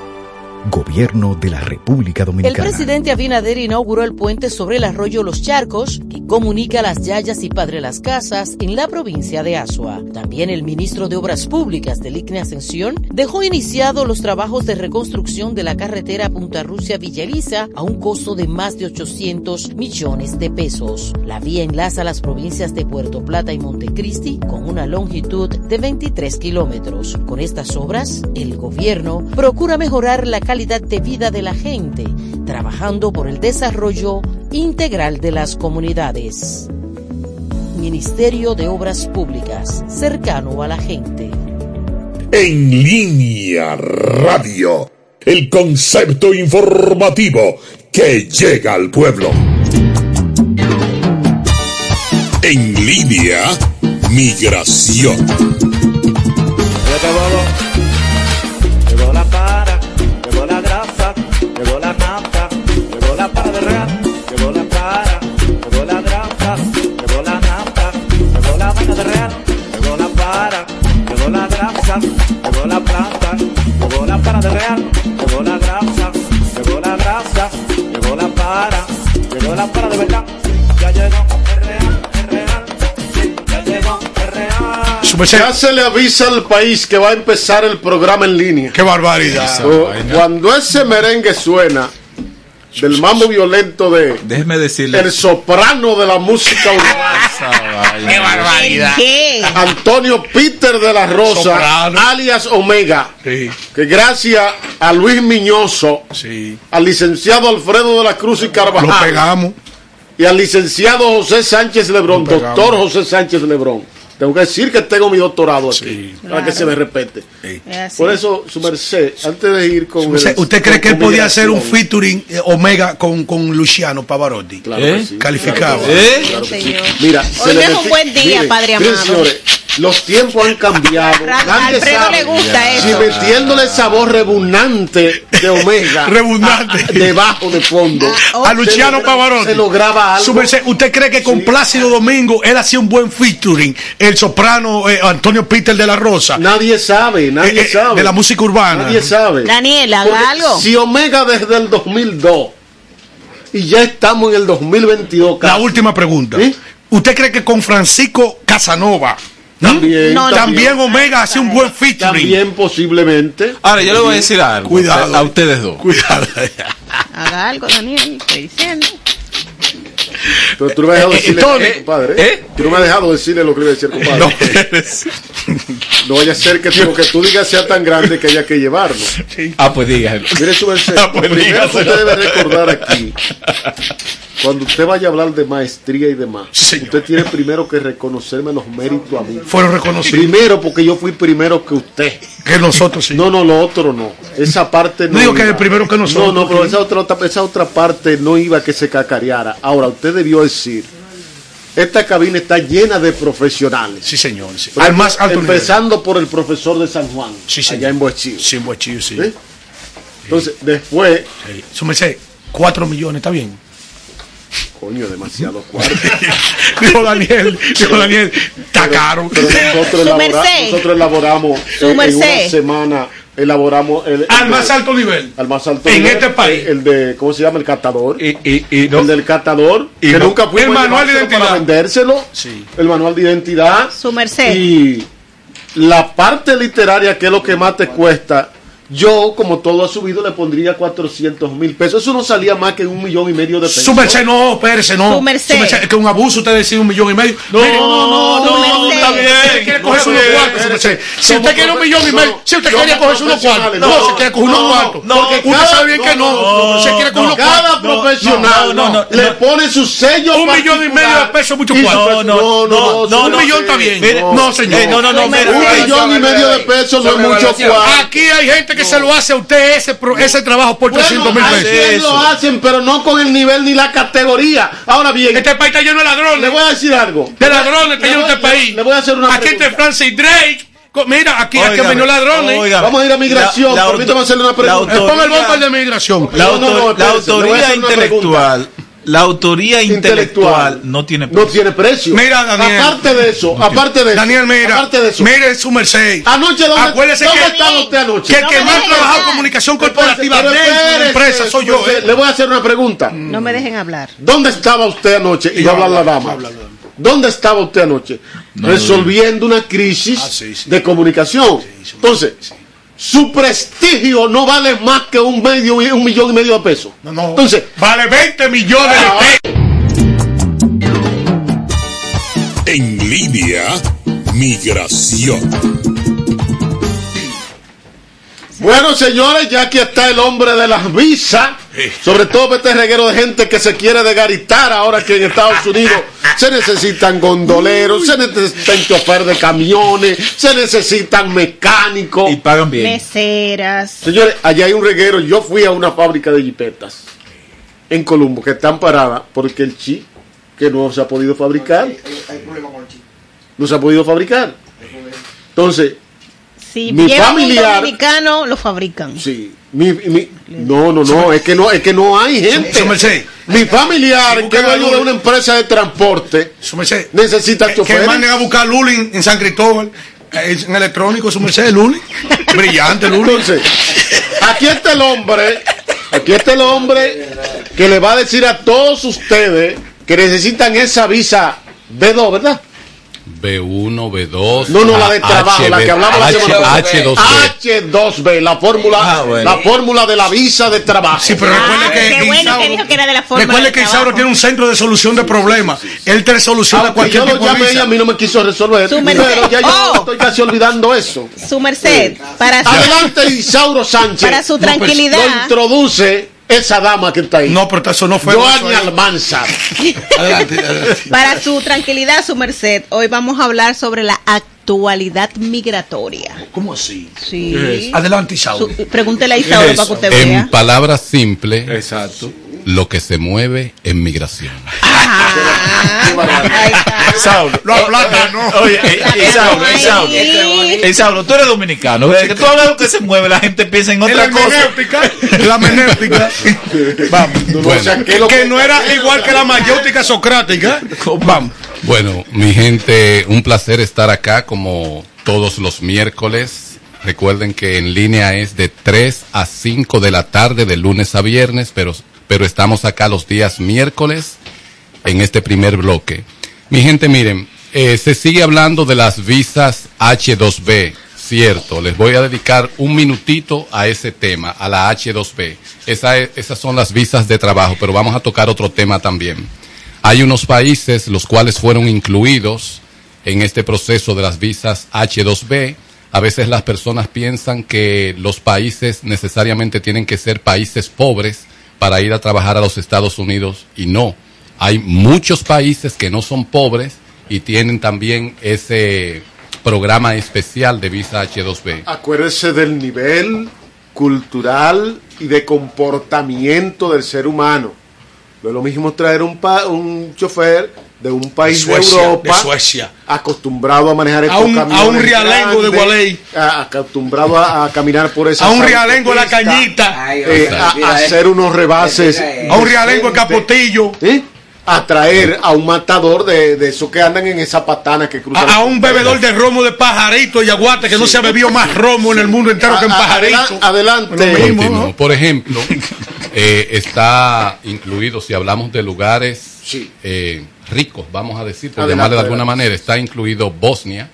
Gobierno de la República El Dominicana. presidente Abinader inauguró el puente sobre el arroyo Los Charcos, que comunica Las Yayas y Padre Las Casas en la provincia de Asua. También el ministro de Obras Públicas del ICNE Ascensión dejó iniciados los trabajos de reconstrucción de la carretera Punta Rusia Villaliza a un costo de más de 800 millones de pesos. La vía enlaza las provincias de Puerto Plata y Montecristi con una longitud de 23 kilómetros. Con estas obras, el gobierno procura mejorar la calidad de vida de la gente, trabajando por el desarrollo integral de las comunidades. Ministerio de Obras Públicas, cercano a la gente. En línea radio, el concepto informativo que llega al pueblo. En línea, migración. De real, llegó la grasa, llegó la grasa, llegó la para, llegó la para de verdad, ya llegó el real, el real, sí, ya llegó el real. Ya se le avisa al país que va a empezar el programa en línea. ¡Qué barbaridad! O- Cuando ese merengue suena del mambo violento de Déjeme decirle. el soprano de la música urbana. ¡Qué barbaridad! ¿Qué? Antonio Peter de la Rosa, Soprano. alias Omega, Sí, que gracias a Luis Miñoso, sí. al licenciado Alfredo de la Cruz y Lo Carvajal pegamos. y al licenciado José Sánchez Lebrón, doctor José Sánchez Lebrón. Tengo que decir que tengo mi doctorado aquí, para que se me respete. Por eso, su merced, antes de ir con... ¿Usted, el- usted cree que él podía hacer un featuring eh, Omega con, con Luciano Pavarotti? Claro que ¿Eh? sí, Calificaba. claro que sí, ¿Eh? claro que sí. Señor. Mira, Hoy no es un buen día, miren, padre miren, amado. señores, los tiempos han cambiado. Nadie sabe le gusta si eso. metiéndole sabor rebuznante de Omega Rebundante. a- a- debajo de fondo. Ah, A Luciano se logra- Pavarotti. Se lograba algo. ¿Usted cree que con Plácido Domingo él hacía un buen featuring? El soprano eh, Antonio Peter de la Rosa. Nadie sabe, nadie Eh, eh, sabe. de la música urbana. Nadie sabe. Daniel, haga algo. Si Omega desde el 2002 y ya estamos en el 2022 La última pregunta. ¿Usted cree que con Francisco Casanova. También, No, también no. Omega hacía un buen featuring? También posiblemente. Ahora, yo le voy a decir algo Cuidado. a, a ustedes dos. Cuidado. Haga algo, Daniel. Estoy diciendo. Pero tú no me has dejado Eh, decirle, eh, compadre. ¿eh? Tú no me has dejado decirle lo que le iba a decir, compadre. No, vaya a ser que lo que tú digas sea tan grande que haya que llevarlo. Ah, pues dígalo. Mire, su merced, Ah, pues primero que usted debe recordar aquí, cuando usted vaya a hablar de maestría y demás, usted tiene primero que reconocerme los méritos a mí. Fueron reconocidos. Primero, porque yo fui primero que usted. Que nosotros sí. No, no, lo otro no. Esa parte no. No digo que el primero que nosotros. No, no, pero esa otra, esa otra parte no iba a que se cacareara. Ahora, usted debió decir, esta cabina está llena de profesionales. Sí, señor. sí. Al más alto nivel. Empezando por el profesor de San Juan, Sí, señor. allá en Boechío. Sí, en Boechillo, sí. ¿Sí? Entonces, después, merced, 4 millones, ¿está bien? coño, demasiado cuarto. dijo Daniel, dijo Daniel, está caro. Pero nosotros, Su elabora- merced. nosotros elaboramos en, en una semana, elaboramos el, Al el- más alto nivel. al más alto En nivel, este país. El, el de, ¿cómo se llama? El catador. Y, y, y no- el del catador, y que no- nunca fuimos El manual de llevárselo para identidad. vendérselo. Sí. El manual de identidad. Su merced. Y la parte literaria, que es lo que más te cuesta, yo, como todo ha subido, le pondría 400 mil pesos. Eso no salía más que un millón y medio de pesos. Su merced, no, espérese, no. Su merced. es que un abuso usted decir un millón y medio. No, Mire, no, no, Su no, merced. está bien. Usted quiere No, cogerse unos bien, cuartos, su espérese. merced. Si usted quiere un millón y no, medio, si usted quiere cogerse unos cuartos, no, se quiere coger unos no, cuartos. no, Porque usted cada- sabe bien que no, no, se quiere coger unos Cada cuartos. profesional no, no, no, le no. pone su sello Un millón y medio de pesos, mucho cuarto. No, no, no, no, Un no, millón está bien. No, señor. Eh, no, no, no, Su. Un millón y medio de pesos no es mucho cuarto. Aquí hay gente que se lo hace a usted ese, pro- ese trabajo por 300 mil Bueno, pesos. lo hacen, pero no con el nivel ni la categoría. Ahora bien, Este país está lleno de ladrones. le voy a decir algo. De ladrones está Le lleno este país. Le voy a hacer una Aquí está. Francis Drake. Mira, aquí, aquí Óigame, venido ladrones. óigame. Vamos a ir a migración. La- la Permítame hacerle una pregunta. Ponga el autoridad- bomba de migración. La, No, no, autor- no, la autoría intelectual, la autoría intelectual no tiene No tiene precio. Mira, Daniel. Aparte de eso, aparte de eso. Daniel, mira. Aparte de eso. Mire su merced. Anoche, ¿dónde, Acuérdese ¿dónde que- estaba usted anoche? Que el que más ha trabajado comunicación corporativa dentro de la empresa soy yo. eh. Le voy a hacer una pregunta. No me dejen hablar. ¿Dónde estaba usted anoche? Y va a hablar la dama. ¿Dónde estaba usted anoche? Resolviendo una crisis Ah, sí, sí. de comunicación. Entonces, su prestigio no vale más que un medio un millón y medio de pesos. No, no. Entonces, vale 20 millones de pesos. En línea, migración. Bueno, señores, ya aquí está el hombre de las visas. Sobre todo este reguero de gente que se quiere degaritar ahora que en Estados Unidos se necesitan gondoleros, se necesitan chofer de camiones, se necesitan mecánicos. y pagan bien. Meseras. Señores, allá hay un reguero. Yo fui a una fábrica de jipetas en Columbo que están paradas porque el chip que no se ha podido fabricar. No se ha podido fabricar. Entonces, Si Mi familiar- un dominicano, lo fabrican. Sí, mi, mi- no, no, no, es que no, es que no hay gente. Mi familiar, que es dueño de una empresa de transporte, necesita Que, que manden a buscar Luli en, San Cristóbal. eh, En electrónico, su merced, Luli. Brillante. Entonces, aquí está el hombre, aquí está el hombre que le va a decir a todos ustedes que necesitan esa visa B2, ¿verdad? B1, B2. No, no, la de trabajo, la que hablamos la H- semana pasada. H2B. H2B, la fórmula, Ah, bueno. la fórmula de la visa de trabajo. Sí, pero recuerde Ah, que bueno Isauro- que dijo que era de la forma Recuerde que. Isauro tiene un centro de solución de problemas. Él te soluciona Aunque cualquier yo lo tipo de llamé y visa. a mí no me quiso resolver, Su merced. pero ya yo Oh. estoy casi olvidando eso. Su merced, para su, Adelante, Isauro Sánchez. para su No, pues, tranquilidad. Lo introduce esa dama que está ahí. No, pero eso no fue. Joanny Almanzar. Adelante, adelante. para su tranquilidad, su merced, hoy vamos a hablar sobre la actualidad migratoria. ¿Cómo así? Sí. Adelante, Isauro. Pregúntele a Isauro para que usted En vea. palabras simples, Exacto. Lo que se mueve en migración. Saulo. ¿no? Oye, eh, eh, Saulo, eh, Saulo. Eh, Saulo, tú eres dominicano. Desde que tú hablas de lo que se mueve, la gente piensa en otra la cosa. menéutica. La menéutica. Vamos. No, no, Bueno. o sea, ¿qué es lo Que no era igual que la mayéutica socrática. Vamos. Bueno, mi gente, un placer estar acá como todos los miércoles. Recuerden que en línea es de 3 a 5 de la tarde, de lunes a viernes, pero, pero estamos acá los días miércoles en este primer bloque. Mi gente, miren, eh, se sigue hablando de las visas H2B, cierto. Les voy a dedicar un minutito a ese tema, a la H2B. Esa es- esas son las visas de trabajo, pero vamos a tocar otro tema también. Hay unos países los cuales fueron incluidos en este proceso de las visas H2B. A veces las personas piensan que los países necesariamente tienen que ser países pobres para ir a trabajar a los Estados Unidos y no. Hay muchos países que no son pobres y tienen también ese programa especial de visa H2B. Acuérdese del nivel cultural y de comportamiento del ser humano. No es lo mismo traer un, pa- un chofer de un país de, Suecia, Europa de Suecia. acostumbrado a manejar estos A un- a un realengo de Gualey. a- acostumbrado a, a caminar por esa A un realengo de la cañita. eh, a, a hacer unos rebases A un realengo de Capotillo. ¿Sí? a traer a un matador de, de esos que andan en esa patana que cruzan A, a un bebedor de romo de pajarito y aguate que no se ha bebido más romo en el mundo entero que en pajarito. adela- adelante. Por ejemplo, eh, está incluido, si hablamos de lugares eh, ricos, vamos a decir, por llamarle de alguna manera, está incluido Bosnia,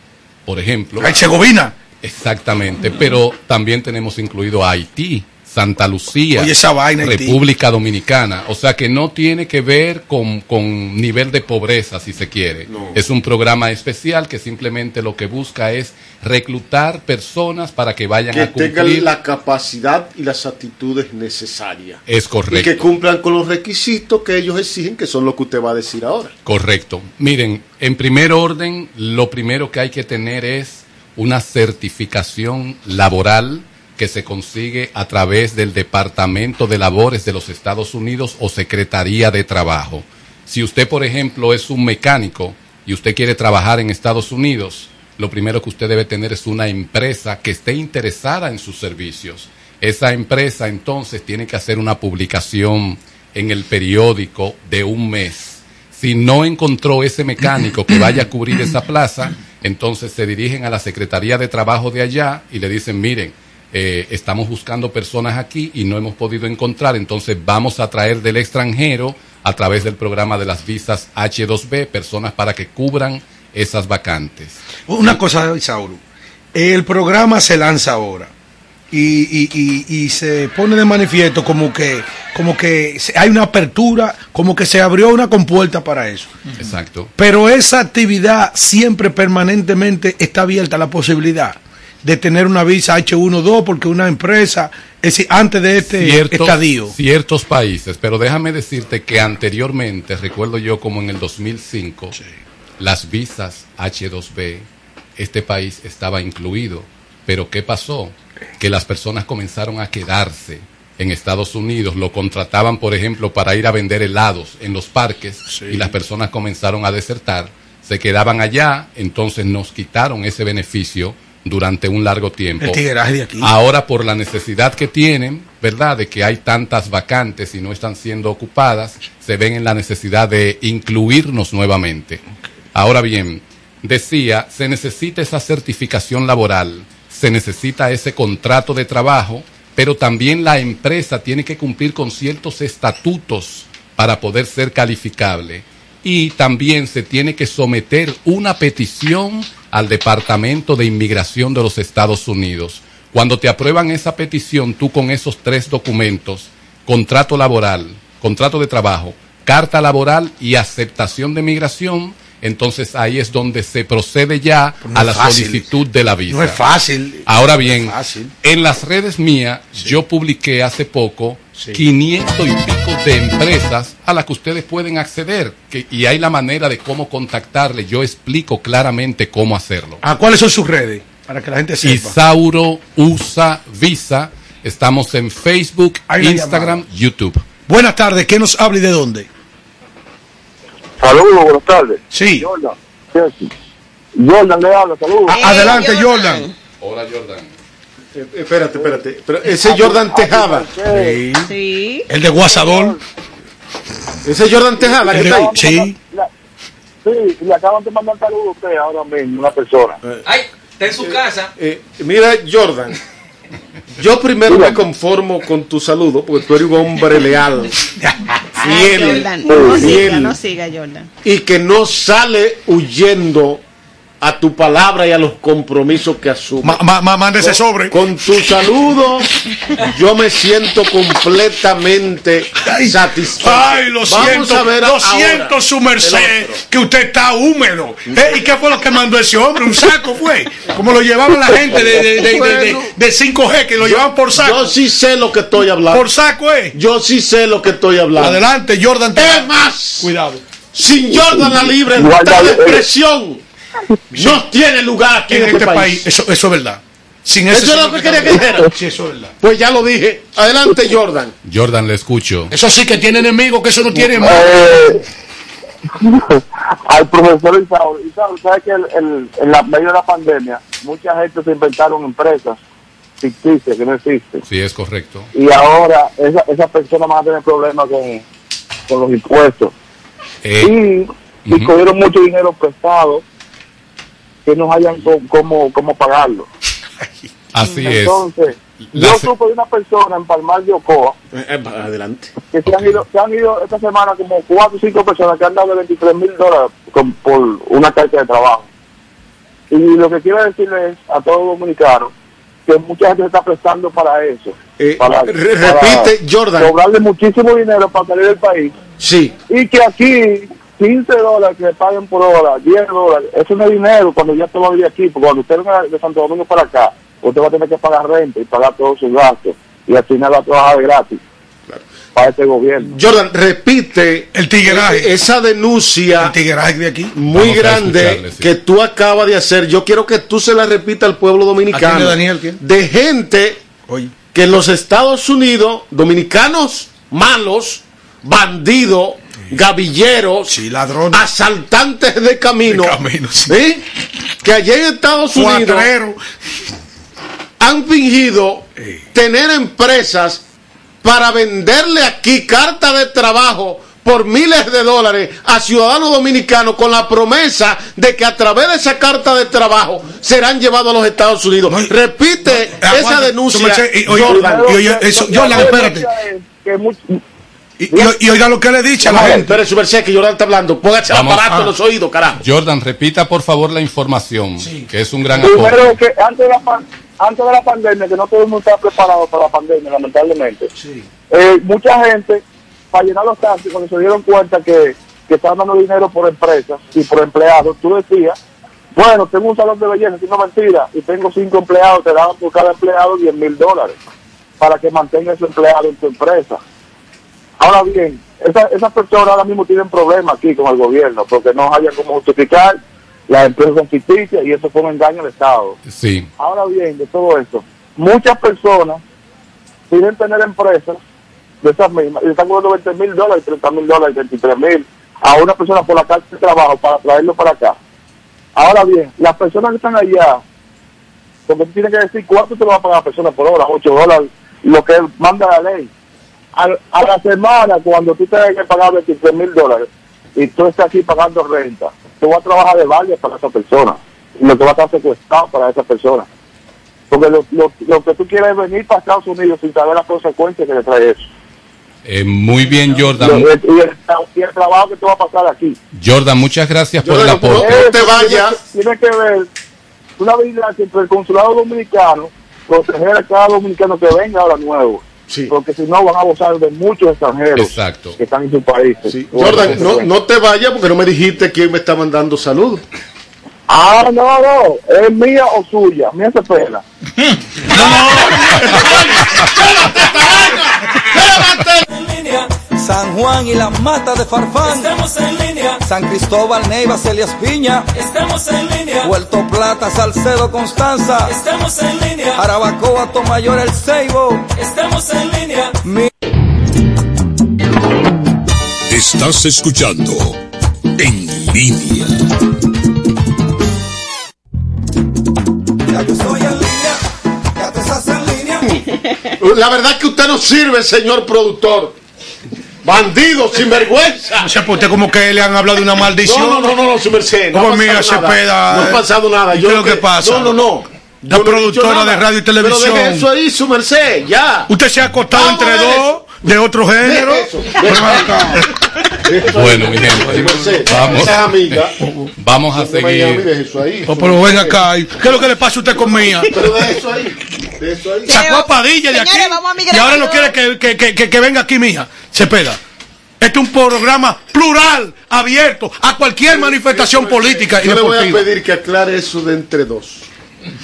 por ejemplo. Herzegovina. Exactamente, pero también tenemos incluido a Haití, Santa Lucía, Oye, esa vaina. República Dominicana. O sea que no tiene que ver con, con nivel de pobreza, si se quiere. Es un programa especial que simplemente lo que busca es reclutar personas para que vayan que a cumplir. tengan la capacidad y las actitudes necesarias Es y correcto. que cumplan con los requisitos que ellos exigen que son lo que usted va a decir ahora Correcto. Miren, en primer orden, lo primero que hay que tener es una certificación laboral que se consigue a través del Departamento de Labores de los Estados Unidos o Secretaría de Trabajo. Si usted, por ejemplo, es un mecánico y usted quiere trabajar en Estados Unidos, lo primero que usted debe tener es una empresa que esté interesada en sus servicios. Esa empresa entonces tiene que hacer una publicación en el periódico de un mes. Si no encontró ese mecánico que vaya a cubrir esa plaza, entonces se dirigen a la Secretaría de Trabajo de allá y le dicen, miren, eh, estamos buscando personas aquí y no hemos podido encontrar, entonces vamos a traer del extranjero a través del programa de las visas H2B personas para que cubran esas vacantes. Una cosa, Isauro. El programa se lanza ahora. Y, y- y- y se pone de manifiesto como que como que hay una apertura, como que se abrió una compuerta para eso. Exacto. Pero esa actividad siempre permanentemente está abierta a la posibilidad de tener una visa H1-2 porque una empresa, es decir, antes de este estadio. ciertos países, pero déjame decirte que anteriormente, recuerdo yo como en el 2005, las visas H2B, este país estaba incluido, pero ¿qué pasó? Que las personas comenzaron a quedarse en Estados Unidos, lo contrataban, por ejemplo, para ir a vender helados en los parques y las personas comenzaron a desertar, se quedaban allá, entonces nos quitaron ese beneficio durante un largo tiempo. El tigueraje de aquí. Ahora por la necesidad que tienen, ¿verdad? De que hay tantas vacantes y no están siendo ocupadas, se ven en la necesidad de incluirnos nuevamente. Ahora bien, decía, se necesita esa certificación laboral, se necesita ese contrato de trabajo, pero también la empresa tiene que cumplir con ciertos estatutos para poder ser calificable. Y también se tiene que someter una petición al Departamento de Inmigración de los Estados Unidos. Cuando te aprueban esa petición, tú con esos tres documentos, contrato laboral, contrato de trabajo, carta laboral y aceptación de migración, entonces ahí es donde se procede ya Pues no a la fácil. solicitud de la visa. No es fácil. Ahora bien, No es fácil. en las redes mías yo publiqué hace poco 500 y pico de empresas a las que ustedes pueden acceder que, y hay la manera de cómo contactarle. Yo explico claramente cómo hacerlo. ¿A cuáles son sus redes? Para que la gente sepa. Isauro USA Visa. Estamos en Facebook, Instagram, YouTube. Buenas tardes, ¿qué nos habla y de dónde? Saludos, buenas tardes. Sí. Jordan. Le habla, saludos. A- adelante, Jordan. Hola, Jordan. Eh, espérate espérate pero ese Jordan Tejada Sí. Sí. El de Guasador. ese Jordan Tejada que está ahí sí. Sí, le acaban de mandar saludos a usted ahora mismo, una persona. Ay, está en su casa. Eh, mira, Jordan, yo primero me conformo con tu saludo porque tú eres un hombre leal, fiel, Jordan, no siga, no siga, Jordan. y que no sale huyendo a tu palabra y a los compromisos que asumes. Ma- ma- ma- mande ese Con- sobre. Con tu saludo, yo me siento completamente satisfecho. Ay, lo Vamos siento, a ver lo ahora siento, su merced, que usted está húmedo. Eh, ¿Y qué fue lo que mandó ese hombre? Un saco fue. Como lo llevaban la gente de, de, de, de- Bueno. de- de 5G, que lo llevaban por saco. Yo sí sé lo que estoy hablando. Por saco, eh. Yo sí sé lo que estoy hablando. Adelante, Jordan. Es más, Cuidado. sin Jordan la libre, Igual esta ya- expresión no tiene lugar aquí En este país, eso, eso es verdad. Sin Eso es lo que quería que dijera. Sí, eso es verdad. Pues ya lo dije. Adelante, Jordan. Jordan, le escucho. Eso sí que tiene enemigos, que eso no tiene más. Eh, al profesor Isauro. Isauro, ¿sabes que el, el- en la medio de la pandemia mucha gente se inventaron empresas ficticias que no existen? Sí, es correcto. Y ahora esa- esas personas van a tener problemas con, con los impuestos. Eh, y, y cogieron mucho dinero prestado que no hayan cómo, cómo pagarlo. Así es. Entonces, La yo se- supe de una persona en Palmar de Ocoa Eh, Adelante. que se han ido, se han ido esta semana como cuatro o cinco personas que han dado 23 mil dólares con- por una carta de trabajo. Y lo que quiero decirles a todos los dominicanos que mucha gente se está prestando para eso. Eh, para, re- para repite, Jordan. Cobrarle muchísimo dinero para salir del país. Sí. Y que aquí 15 dólares que le paguen por hora, 10 dólares, eso no es dinero cuando ya te va a vivir aquí, porque cuando usted venga de Santo Domingo para acá, usted va a tener que pagar renta y pagar todos sus gastos y al final va a trabajar gratis para este gobierno. Jordan, repite el tigueraje. esa denuncia El tigueraje de aquí. muy Vamos grande sí. que tú acabas de hacer. Yo quiero que tú se la repitas al pueblo dominicano. ¿A quién, Daniel, quién? De gente Oye. que en los Estados Unidos, dominicanos malos, bandidos, gavilleros, Sí, ladrones. asaltantes de camino, De camino, sí. ¿sí? que allá en Estados Unidos Cuatrero. han fingido tener empresas para venderle aquí carta de trabajo por miles de dólares a ciudadanos dominicanos con la promesa de que a través de esa carta de trabajo serán llevados a los Estados Unidos. No, Repite no, esa aguanta, denuncia. oye, Jordan. y oye, eso- La Jordan, espérate. que Y, y- y oiga lo que le he dicho a la gente. espere, su merced, que Jordan está hablando. Póngase el aparato Ah. en los oídos, carajo. Jordan, repita por favor la información, que es un gran aporte. Primero que antes de, la, pan- antes de la pandemia, que no todo el mundo estaba preparado para la pandemia, lamentablemente, eh, mucha gente, para llenar los taxis, cuando se dieron cuenta que, que estaban dando dinero por empresas y por empleados, tú decías, bueno, tengo un salón de belleza, es una mentira, y tengo cinco empleados, te daban por cada empleado 10 mil dólares para que mantenga ese empleado en tu empresa. Ahora bien, esa- esas personas ahora mismo tienen problemas aquí con el gobierno, porque no hayan cómo justificar, las empresas son ficticias y eso fue un engaño al Estado. Sí, Ahora bien, de todo esto, muchas personas piden tener empresas de esas mismas y le están cobrando 20 mil dólares, 30 mil dólares, 23 mil a una persona por la carta de trabajo para traerlo para acá. Ahora bien, las personas que están allá, porque tú tienes que decir cuánto te va a pagar la persona por hora, 8 dólares, lo que manda la ley. Al- A, la semana, cuando tú tengas que pagar 23 mil dólares y tú estás aquí pagando renta, tú vas a trabajar de varias para esa persona y lo que va a estar secuestrado para esa persona. Porque lo, lo, lo que tú quieres es venir para Estados Unidos sin saber las consecuencias que le trae eso. Eh, muy bien Y Jordan. el, y el- y el trabajo que te va a pasar aquí. Jordan, muchas gracias por el aporte. No te vayas. Tiene, que- tiene que ver una vigilancia entre el consulado dominicano, proteger a cada dominicano que venga ahora nuevo. Sí. Porque si no van a abusar de muchos extranjeros Exacto. que están en su país. Sí. Jordan, no, no te vayas porque no me dijiste quién me está mandando saludos. Ah, no, no, es mía o suya, mía se pela. En línea, San Juan y la mata de Farfán. Estamos en línea, San Cristóbal, Neiva, Celia Piña. estamos en línea, Puerto Plata, Salcedo, Constanza. estamos en línea, Jarabacoa, Tomayor, El Ceibo. estamos en línea. Mi- Estás escuchando En Línea. Ya yo estoy en línea, ya tú estás en línea. La verdad es que usted no sirve, señor productor. Bandido, sinvergüenza. O sea, pues usted como que le han hablado de una maldición. No, no, no, no, no, su merced. No Como ha mira, pasado nada. Cepeda, No ha eh. pasado nada. ¿Y Yo qué es lo que- que pasa? No, no, no. La no productora de radio y televisión. Pero deje eso ahí, su merced, ya. Usted se ha acostado entre dos de otro género. Bueno, mi gente, vamos, Esa es amiga. vamos a seguir. Oh, pero ven acá. ¿y ¿Qué es lo que le pasa a usted con mía? Pero de eso ahí. De eso ahí. Sacó a Padilla de aquí y ahora no quiere que, que, que, que- que venga aquí, mija. Se pega. Este es un programa plural, abierto a cualquier manifestación política y Yo le voy a pedir que aclare eso de entre dos.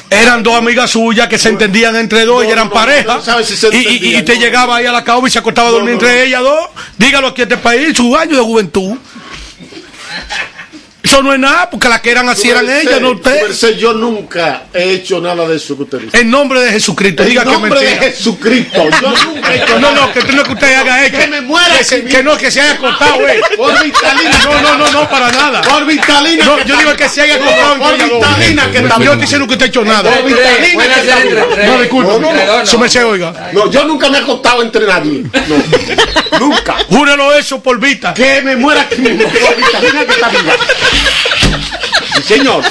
Eran dos amigas suyas que se entendían entre dos y eran pareja. si y, y- no. llegaba ahí a la cama y se acostaba a dormir entre ellas dos. Dígalo aquí a este país, su año de juventud. Eso no es nada, porque las que eran así eran ellas, no usted. su merced, yo nunca he hecho nada de eso que usted dice. En nombre de Jesucristo, En diga que nombre de. Jesucristo, yo nunca he hecho No, nada. no, que no es que usted haya hecho. Que me muera Que, que no, que se haya acostado, güey. Por vitalina. No, no, no, no, para nada. Por vitalina. No, que yo digo que se haya acostado. Por vitalina que está Yo estoy diciendo que usted ha hecho nada. Por vitalina que. No, disculpe. Su merced, oiga. No, yo nunca me he acostado entre nadie. No. nunca. Júrelo eso por vista. Que me muera aquí mismo. Por vitalina que está viva. Sí, señor.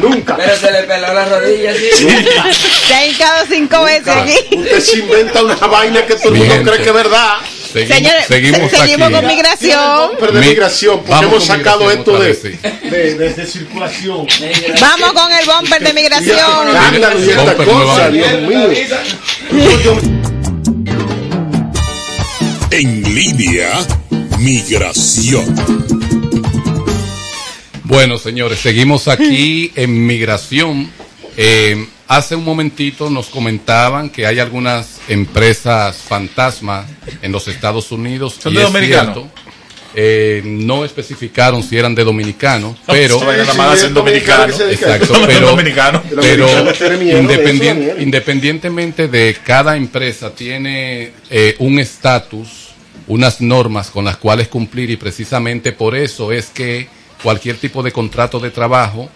Nunca. Pero se le peló la rodilla, sí. Nunca. Se ha hincado cinco veces aquí. Usted se inventa una vaina que todo el mundo cree que es verdad. Seguimos, Señores, seguimos se- seguimos con migración. Pero de Mi- migración, porque vamos hemos con sacado esto de, vez, sí. de, de- de circulación. Vamos con el bumper de migración. Escándalo y esta cosa. Dios mío. En línea, migración. Bueno, señores, seguimos aquí en migración. Eh, hace un momentito nos comentaban que hay algunas empresas fantasma en los Estados Unidos. ¿Son y de es cierto. Eh, no especificaron si eran de dominicanos, pero Sí, dominicanos. Exacto, pero, pero dominicano independientemente de cada empresa tiene eh, un estatus, unas normas con las cuales cumplir y precisamente por eso es que cualquier tipo de contrato de trabajo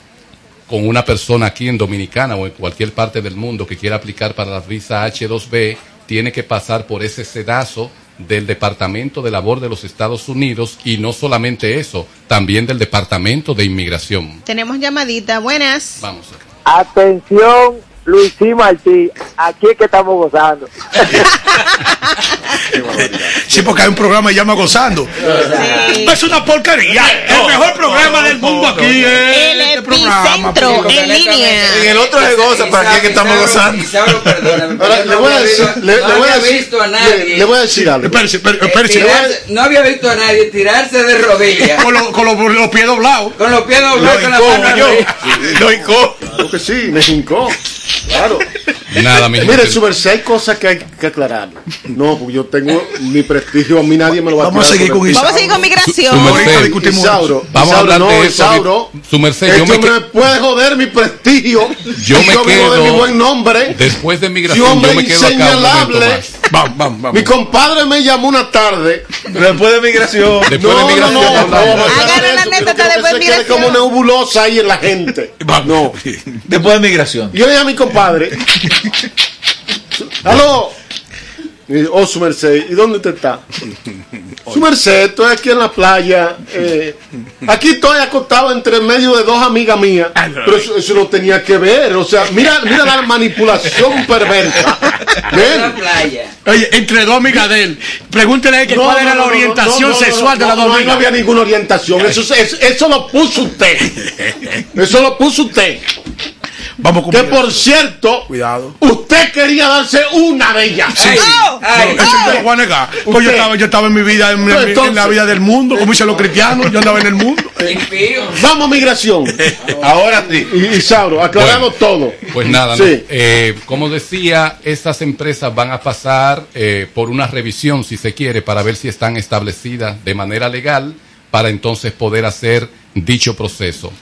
con una persona aquí en Dominicana o en cualquier parte del mundo que quiera aplicar para la visa H2B tiene que pasar por ese sedazo del Departamento de Labor de los Estados Unidos y no solamente eso, también del Departamento de Inmigración. Tenemos llamadita. Buenas. Vamos acá. Atención, Luisí Martí, aquí es que estamos gozando. Sí, porque hay un programa que llama Gozando. Es una porquería. El mejor programa del mundo aquí es El este programa. en línea. En el otro se goza, ¿para qué que estamos gozando? Pero le no voy a había decir, visto- le, voy a decir, visto a le, nadie. le voy a decir algo. Espérese, espérese, espérese. Tirarse- no había visto a nadie tirarse de rodillas. Con, los- con los, los pies doblados. Con los pies doblados, con la mano. Lo hincó. Claro que sí, me hincó. Claro. Nada, mi Mire, gente. su merced, hay cosas que hay que aclarar. No, porque yo tengo mi prestigio, a mí nadie me lo va Vamos a seguir con Vamos a seguir con migración. Isauro, Vamos a hablar no, de. Isauro, Su merced, yo me, me puede joder mi prestigio. Yo me yo vivo de quedo- mi buen nombre. después de migración, yo me quedo acá un momento más. Vamos, vamos, Mi vamos. compadre me llamó una tarde. Después de migración. Después de migración, no, no, no, una quiero anécdota que después de migración. como nebulosa ahí en la gente. No. Después de migración. Yo le dije a mi compadre. Aló. Y Oh, su merced, ¿y dónde usted está? Su merced, estoy aquí en la playa. eh, aquí estoy acostado entre medio de dos amigas mías. Pero eso, eso no tenía que ver. O sea, mira, mira la manipulación perversa. La playa. Oye, entre dos amigas de él. Pregúntele que No, cuál no, era no, la orientación no, no, no, sexual de las dos no, no amigas. había ninguna orientación. Eso, eso, eso lo puso usted. Eso lo puso usted. Vamos con Que por cierto, Cuidado. usted quería darse una de ellas. Ay, ay, Eso yo lo voy a negar. Pues yo estaba, yo estaba en mi vida, en, en- en la vida del mundo, como dicen los cristianos, yo andaba en el mundo. Vamos a migración. Ahora sí. Y, y Sauro, aclaramos todo. Pues nada, ¿no? Sí. Eh, como decía, estas empresas van a pasar eh, por una revisión, si se quiere, para ver si están establecidas de manera legal, para entonces poder hacer dicho proceso.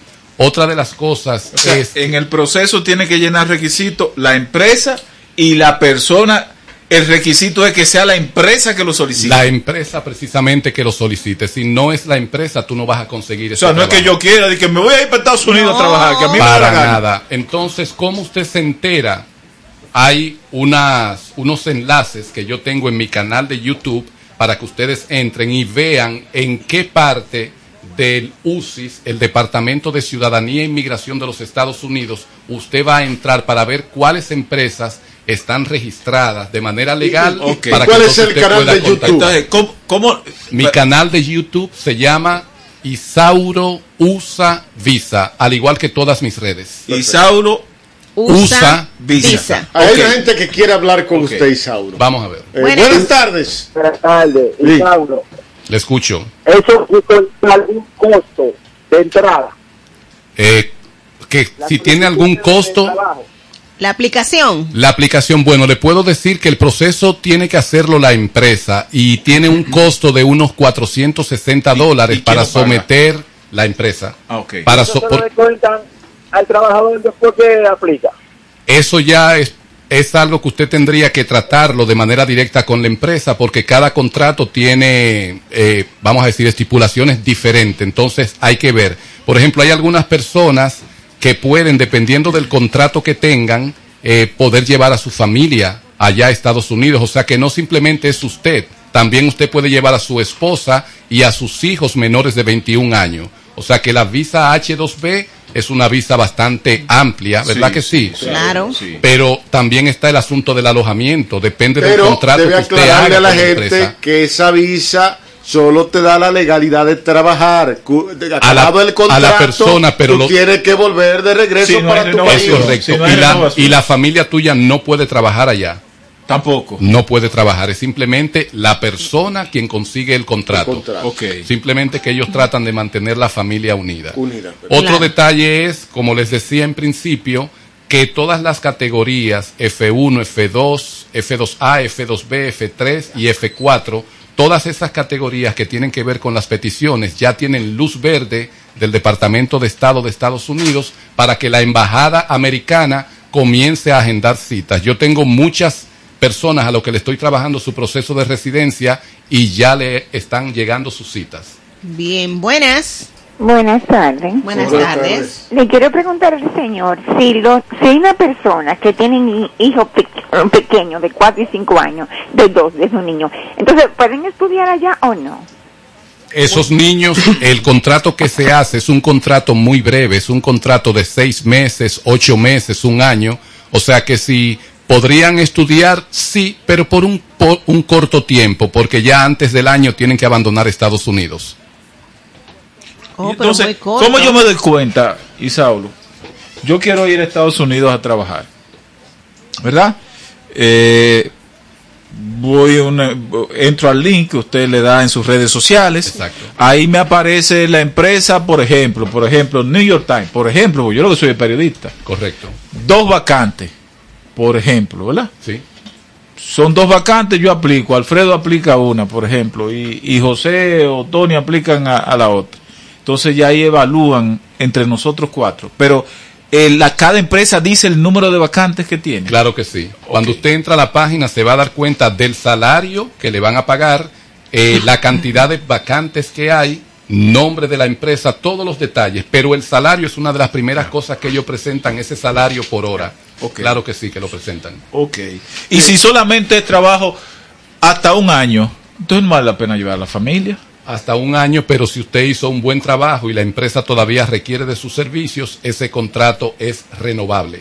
Otra de las cosas O sea, es en el proceso tiene que llenar requisitos la empresa y la persona. El requisito es que sea la empresa que lo solicite. la empresa precisamente que lo solicite. Si no es la empresa, tú no vas a conseguir o ese sea, no es que yo quiera, de que me voy a ir para Estados Unidos No. a trabajar, que a mí me da Para nada. Entonces, ¿cómo usted se entera? Hay unas, unos enlaces que yo tengo en mi canal de YouTube para que ustedes entren y vean en qué parte del UCIS, el Departamento de Ciudadanía e Inmigración de los Estados Unidos, usted va a entrar para ver cuáles empresas están registradas de manera legal. Ok. para ¿Cuál que es el usted canal de YouTube? Entonces, ¿cómo, Mi canal de YouTube se llama Isauro Usa Visa, al igual que todas mis redes. Isauro Usa, Visa. Visa. Hay Ok. una gente que quiere hablar con usted, Isauro. Vamos a ver. Eh, buenas tardes. Buenas tardes, Sí. Isauro. Le escucho. Eso sí con algún costo de entrada. Eh, que si tiene algún costo, La aplicación. la aplicación, bueno, le puedo decir que el proceso tiene que hacerlo la empresa y tiene un costo de unos 460 dólares para paga? someter la empresa. Ah, ok. Para Eso so- se por- al trabajador después que aplica. Eso ya es, es algo que usted tendría que tratarlo de manera directa con la empresa porque cada contrato tiene, eh, vamos a decir, estipulaciones diferentes. Entonces hay que ver. Por ejemplo, hay algunas personas que pueden, dependiendo del contrato que tengan, eh, poder llevar a su familia allá a Estados Unidos. O sea que no simplemente es usted. También usted puede llevar a su esposa y a sus hijos menores de 21 años. O sea que la visa H2B es una visa bastante amplia, ¿verdad Sí, que sí? Claro. Pero también está el asunto del alojamiento, depende del Pero contrato debe que usted haga a la con la gente empresa. que esa visa solo te da la legalidad de trabajar. A la- el a contrato, la persona, pero tú lo- tienes que volver de regreso Sí, no para tu país. Es correcto. Si no y, la, y la familia tuya no puede trabajar allá. Tampoco. No puede trabajar. Es simplemente la persona quien consigue el contrato. El contrato. Ok. Simplemente que ellos tratan de mantener la familia unida. Unida. Otro Claro. detalle es, como les decía en principio, que todas las categorías F1, F2, F2A, F2B, F3 y F4, todas esas categorías que tienen que ver con las peticiones ya tienen luz verde del Departamento de Estado de Estados Unidos para que la Embajada Americana comience a agendar citas. Yo tengo muchas personas a lo que le estoy trabajando su proceso de residencia y ya le están llegando sus citas. Bien, buenas. Buenas tardes. Buenas Buenas tardes. Le quiero preguntar al señor si, lo, si hay una persona que tiene un hijo pe- pequeño de 4 y 5 años, de 2, de un niño, entonces, ¿pueden estudiar allá o no? Esos niños, el contrato que se hace es un contrato muy breve, es un contrato de seis meses, ocho meses, un año. O sea que si podrían estudiar, sí, pero por un, por un corto tiempo, porque ya antes del año tienen que abandonar Estados Unidos. Oh, Entonces. ¿cómo yo me doy cuenta, Isauro? Yo quiero ir a Estados Unidos a trabajar. ¿Verdad? Eh, voy a una- entro al link que usted le da en sus redes sociales. Exacto. Ahí me aparece la empresa, por ejemplo, por ejemplo, New York Times, por ejemplo, porque yo lo que soy periodista. Correcto. Dos vacantes, por ejemplo, ¿verdad? Sí. Son dos vacantes, yo aplico, Alfredo aplica una, por ejemplo, y, y José o Tony aplican a, a la otra. Entonces ya ahí evalúan entre nosotros cuatro. Pero eh, la, cada empresa dice el número de vacantes que tiene. Claro que sí. Cuando usted entra a la página se va a dar cuenta del salario que le van a pagar, eh, la cantidad de vacantes que hay, nombre de la empresa, todos los detalles. Pero el salario es una de las primeras cosas que ellos presentan, ese salario por hora. Claro que sí, que lo presentan. Ok. Y si solamente es trabajo hasta un año, entonces no vale la pena llevar a la familia. Hasta un año, pero si usted hizo un buen trabajo y la empresa todavía requiere de sus servicios, ese contrato es renovable.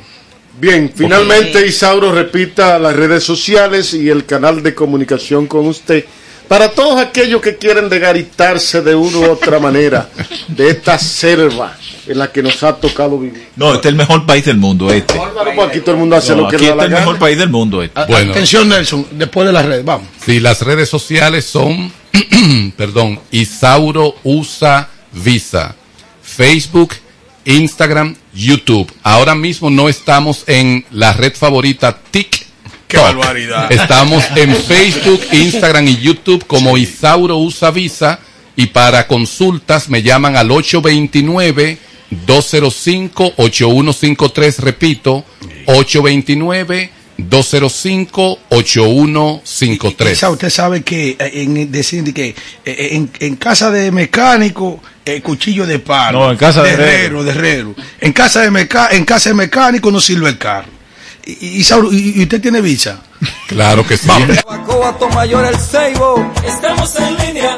Bien, finalmente Isauro repita las redes sociales y el canal de comunicación con usted. Para todos aquellos que quieren degaritarse de una u otra manera de esta selva en la que nos ha tocado vivir. No, este es el mejor país del mundo, este. Pues aquí todo el mundo hace No, lo que aquí le da este la es el gana. mejor país del mundo, este. Bueno. Atención, Nelson, después de las redes, vamos. Sí, las redes sociales son, perdón, Isauro Usa Visa, Facebook, Instagram, YouTube. Ahora mismo no estamos en la red favorita TikTok. ¡Qué barbaridad! Estamos en Facebook, Instagram y YouTube como Isauro Usa Visa y para consultas me llaman al 829 205-8153, repito, 829-205-8153. Quizá usted sabe que eh, en, decir que eh, en, en casa de mecánico eh, cuchillo de palo. No, en casa de herrero, de herrero. En casa de meca en casa de mecánico no sirve el carro. Y, y, Sauro, y- y usted tiene visa. Claro que sí. Seibo. Estamos en línea.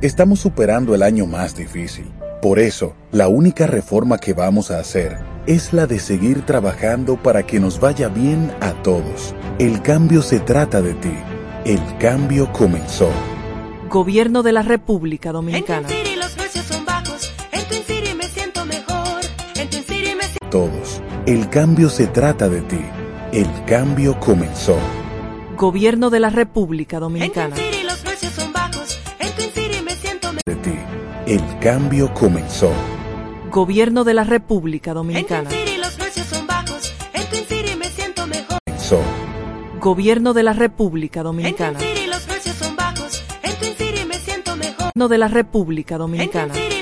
Estamos superando el año más difícil. Por eso, la única reforma que vamos a hacer es la de seguir trabajando para que nos vaya bien a todos. El cambio se trata de ti. El cambio comenzó. Gobierno de la República Dominicana. los precios son bajos. En Twin City me siento mejor. En Twin City me siento Todos. El cambio se trata de ti. El cambio comenzó. Gobierno de la República Dominicana. El cambio comenzó. Gobierno de la República Dominicana. City los precios son bajos. En Twin City me siento mejor. Comenzó. Gobierno de la República Dominicana. En Twin City los precios son bajos. En Twin City me siento mejor. Gobierno de la República Dominicana. En Twin